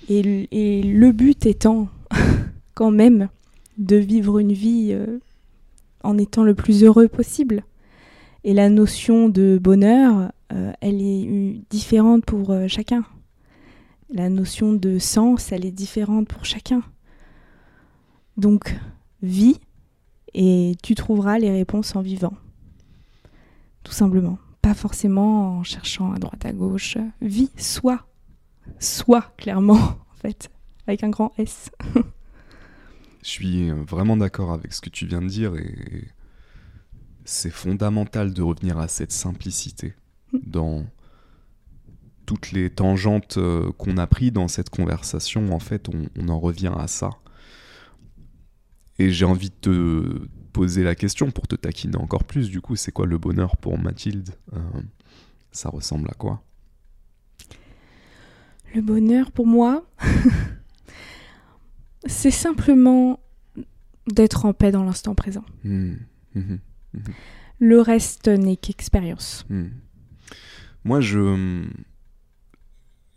Et, le but étant quand même de vivre une vie euh, en étant le plus heureux possible. Et la notion de bonheur, euh, elle est différente pour euh, chacun. La notion de sens, elle est différente pour chacun. Donc, vis et tu trouveras les réponses en vivant. Tout simplement. Pas forcément en cherchant à droite à gauche. Vis, sois soit, clairement, en fait, avec un grand S. Je suis vraiment d'accord avec ce que tu viens de dire et c'est fondamental de revenir à cette simplicité dans toutes les tangentes euh, qu'on a pris dans cette conversation. En fait, on, on en revient à ça. Et j'ai envie de te poser la question pour te taquiner encore plus. Du coup, c'est quoi le bonheur pour Mathilde? Euh, Ça ressemble à quoi? Le bonheur, pour moi, c'est simplement d'être en paix dans l'instant présent. Hmm, mhm. Le reste n'est qu'expérience. Hmm. Moi, je,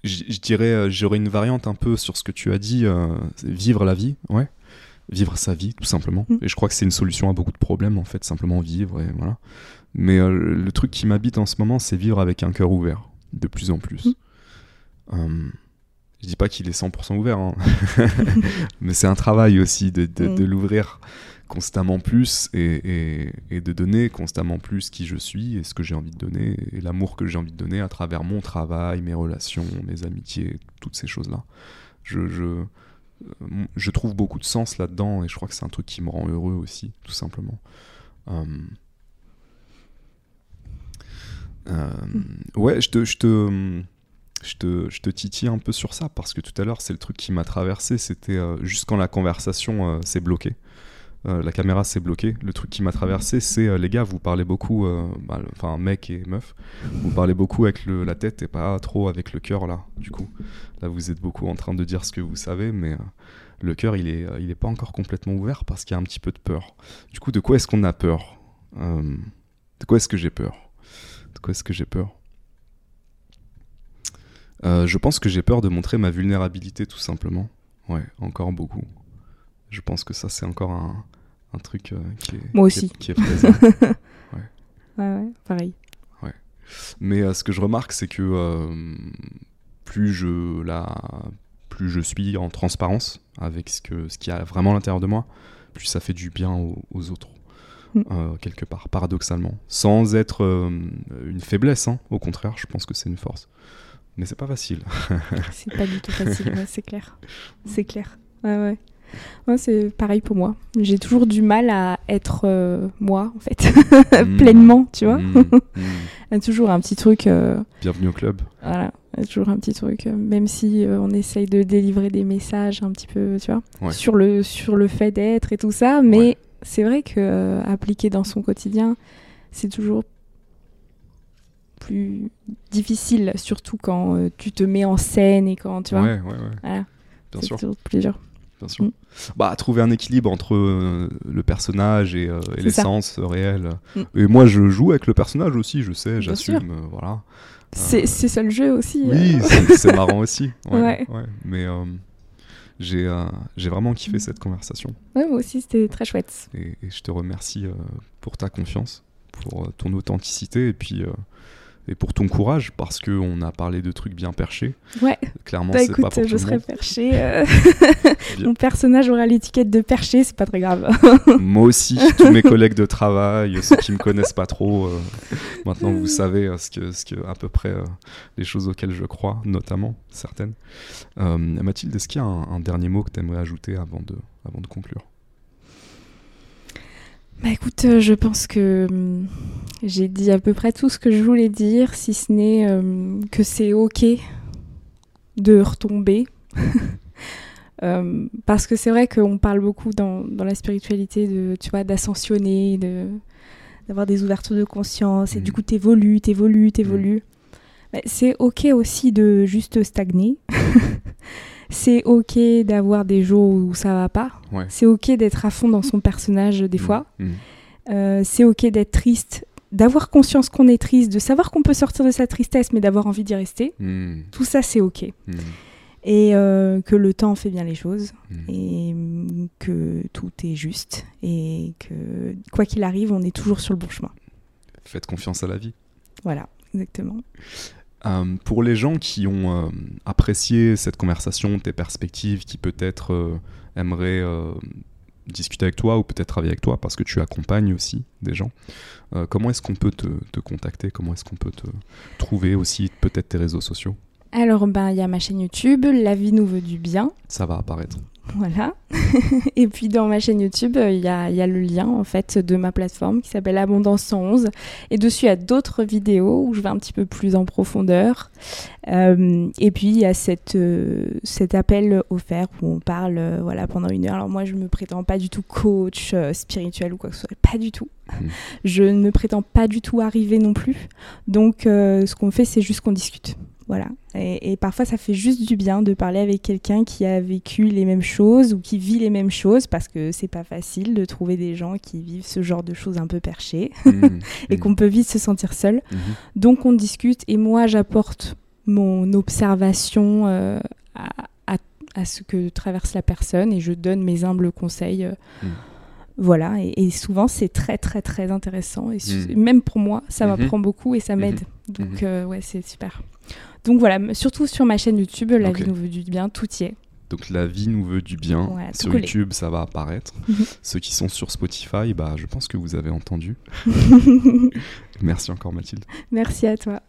je, je dirais, euh, j'aurais une variante un peu sur ce que tu as dit, euh, vivre la vie, ouais, vivre sa vie, tout simplement. Mm. Et je crois que c'est une solution à beaucoup de problèmes, en fait, simplement vivre, et voilà. Mais euh, le truc qui m'habite en ce moment, c'est vivre avec un cœur ouvert, de plus en plus. Mm. Euh, je dis pas qu'il est 100% ouvert, hein. mais c'est un travail aussi de, de- de Mm. l'ouvrir constamment plus et, et- et de donner constamment plus qui je suis et ce que j'ai envie de donner et l'amour que j'ai envie de donner à travers mon travail, mes relations, mes amitiés, toutes ces choses-là. Je, je, je trouve beaucoup de sens là-dedans et je crois que c'est un truc qui me rend heureux aussi, tout simplement. Euh, euh, ouais, je te, je te, je te, je te titille un peu sur ça parce que tout à l'heure, c'est le truc qui m'a traversé. C'était euh, juste quand la conversation euh, s'est bloquée. Euh, la caméra s'est bloquée. Le truc qui m'a traversé, c'est euh, les gars, vous parlez beaucoup, euh, bah, enfin mec et meuf, vous parlez beaucoup avec la tête et pas trop avec le cœur là. Du coup, là vous êtes beaucoup en train de dire ce que vous savez, mais le cœur il est, il est pas encore complètement ouvert parce qu'il y a un petit peu de peur. Du coup, de quoi est-ce qu'on a peur De quoi est-ce que j'ai peur? De quoi est-ce que j'ai peur? Je pense que j'ai peur de montrer ma vulnérabilité tout simplement. Ouais, encore beaucoup. Je pense que ça c'est encore un, un truc euh, qui est, Moi qui est- aussi. qui est présent. Ouais, ouais, pareil. Mais euh, ce que je remarque, c'est que euh, plus je la, plus je suis en transparence avec ce que ce qu'il y a vraiment à l'intérieur de moi, plus ça fait du bien aux, aux autres, Mm. quelque part, paradoxalement, sans être une faiblesse. hein. Au contraire, je pense que c'est une force. Mais c'est pas facile. C'est pas du tout facile, ouais, c'est clair. C'est clair. Ouais, ouais. Ouais, c'est pareil pour moi. J'ai toujours du mal à être euh, moi, en fait, pleinement, tu vois. Mm, mm. Il y a toujours un petit truc, euh, Bienvenue au club. voilà, il y a toujours un petit truc, euh, même si on essaye de délivrer des messages un petit peu, tu vois, Ouais. sur, le, sur le fait d'être et tout ça, mais c'est vrai que appliquer dans son quotidien, c'est toujours plus difficile, surtout quand tu te mets en scène et quand, tu vois, Ouais, ouais, ouais. voilà, Bien c'est sûr. toujours plus dur. Bien sûr. Mm. Bah, trouver un équilibre entre euh, le personnage et, euh, et l'essence réelle. Mm. Et moi, je joue avec le personnage aussi, je sais, j'assume, euh, voilà. C'est c'est ça le jeu aussi. euh. Oui, c'est marrant aussi. Ouais, Ouais. ouais. Mais euh, j'ai euh, vraiment kiffé Mm. cette conversation. Ouais, moi aussi, c'était très chouette. Et, et je te remercie euh, pour ta confiance, pour euh, ton authenticité et puis euh, et pour ton courage parce que on a parlé de trucs bien perchés. Ouais, Clairement, bah c'est pas écoute, pour tout je le serai monde. perché. euh. Mon personnage aura l'étiquette de perché, c'est pas très grave. Moi aussi, tous mes collègues de travail, ceux qui me connaissent pas trop, euh, maintenant vous savez euh, ce que, ce que, à peu près euh, les choses auxquelles je crois, notamment certaines. Mathilde, est-ce qu'il y a un, un dernier mot que tu aimerais ajouter avant de, avant de conclure? Bah écoute, euh, je pense que hum, j'ai dit à peu près tout ce que je voulais dire, si ce n'est hum, que c'est ok de retomber. Euh, parce que c'est vrai qu'on parle beaucoup dans, dans la spiritualité de, tu vois, d'ascensionner, de, d'avoir des ouvertures de conscience, et du coup t'évolues, t'évolues, t'évolues. Mais c'est ok aussi de juste stagner. c'est ok d'avoir des jours où ça va pas. Ouais. C'est ok d'être à fond dans son personnage des Mm, fois. mm, Euh, c'est ok d'être triste, d'avoir conscience qu'on est triste, de savoir qu'on peut sortir de sa tristesse, mais d'avoir envie d'y rester. mm, Tout ça, c'est ok. Et euh, que le temps fait bien les choses, et que tout est juste, et que quoi qu'il arrive, on est toujours sur le bon chemin. Faites confiance à la vie. Voilà, exactement. Euh, pour les gens qui ont euh, apprécié cette conversation, tes perspectives, qui peut-être euh, aimeraient discuter avec toi ou peut-être travailler avec toi parce que tu accompagnes aussi des gens, comment est-ce qu'on peut te contacter? Comment est-ce qu'on peut te trouver aussi peut-être tes réseaux sociaux? Alors, ben, il y a ma chaîne YouTube, La vie nous veut du bien. Ça va apparaître. Voilà. et puis dans ma chaîne YouTube, euh, il y, y a le lien en fait de ma plateforme qui s'appelle Abondance 111. Et dessus, il y a d'autres vidéos où je vais un petit peu plus en profondeur. Euh, et puis il y a cette, euh, cet appel offert où on parle euh, voilà, pendant une heure. Alors moi, je me prétends pas du tout coach spirituel ou quoi que ce soit. Pas du tout. Mhm. Je ne me prétends pas du tout arriver non plus. Donc ce qu'on fait, c'est juste qu'on discute. Voilà. Et, et parfois, ça fait juste du bien de parler avec quelqu'un qui a vécu les mêmes choses ou qui vit les mêmes choses parce que c'est pas facile de trouver des gens qui vivent ce genre de choses un peu perchées Mm, et mm, qu'on peut vite se sentir seul. mhm. Donc, on discute et moi, j'apporte mon observation euh, à, à- à ce que traverse la personne et je donne mes humbles conseils. euh. Voilà, et, et souvent c'est très très très intéressant et même pour moi ça m'apprend beaucoup et ça m'aide. Donc euh, ouais, c'est super. Donc voilà, surtout sur ma chaîne YouTube, La vie nous veut du bien, tout y est. Donc la vie nous veut du bien. Sur collé. YouTube, ça va apparaître. Mhm. Ceux qui sont sur Spotify, bah, je pense que vous avez entendu. Merci encore Mathilde. Merci à toi.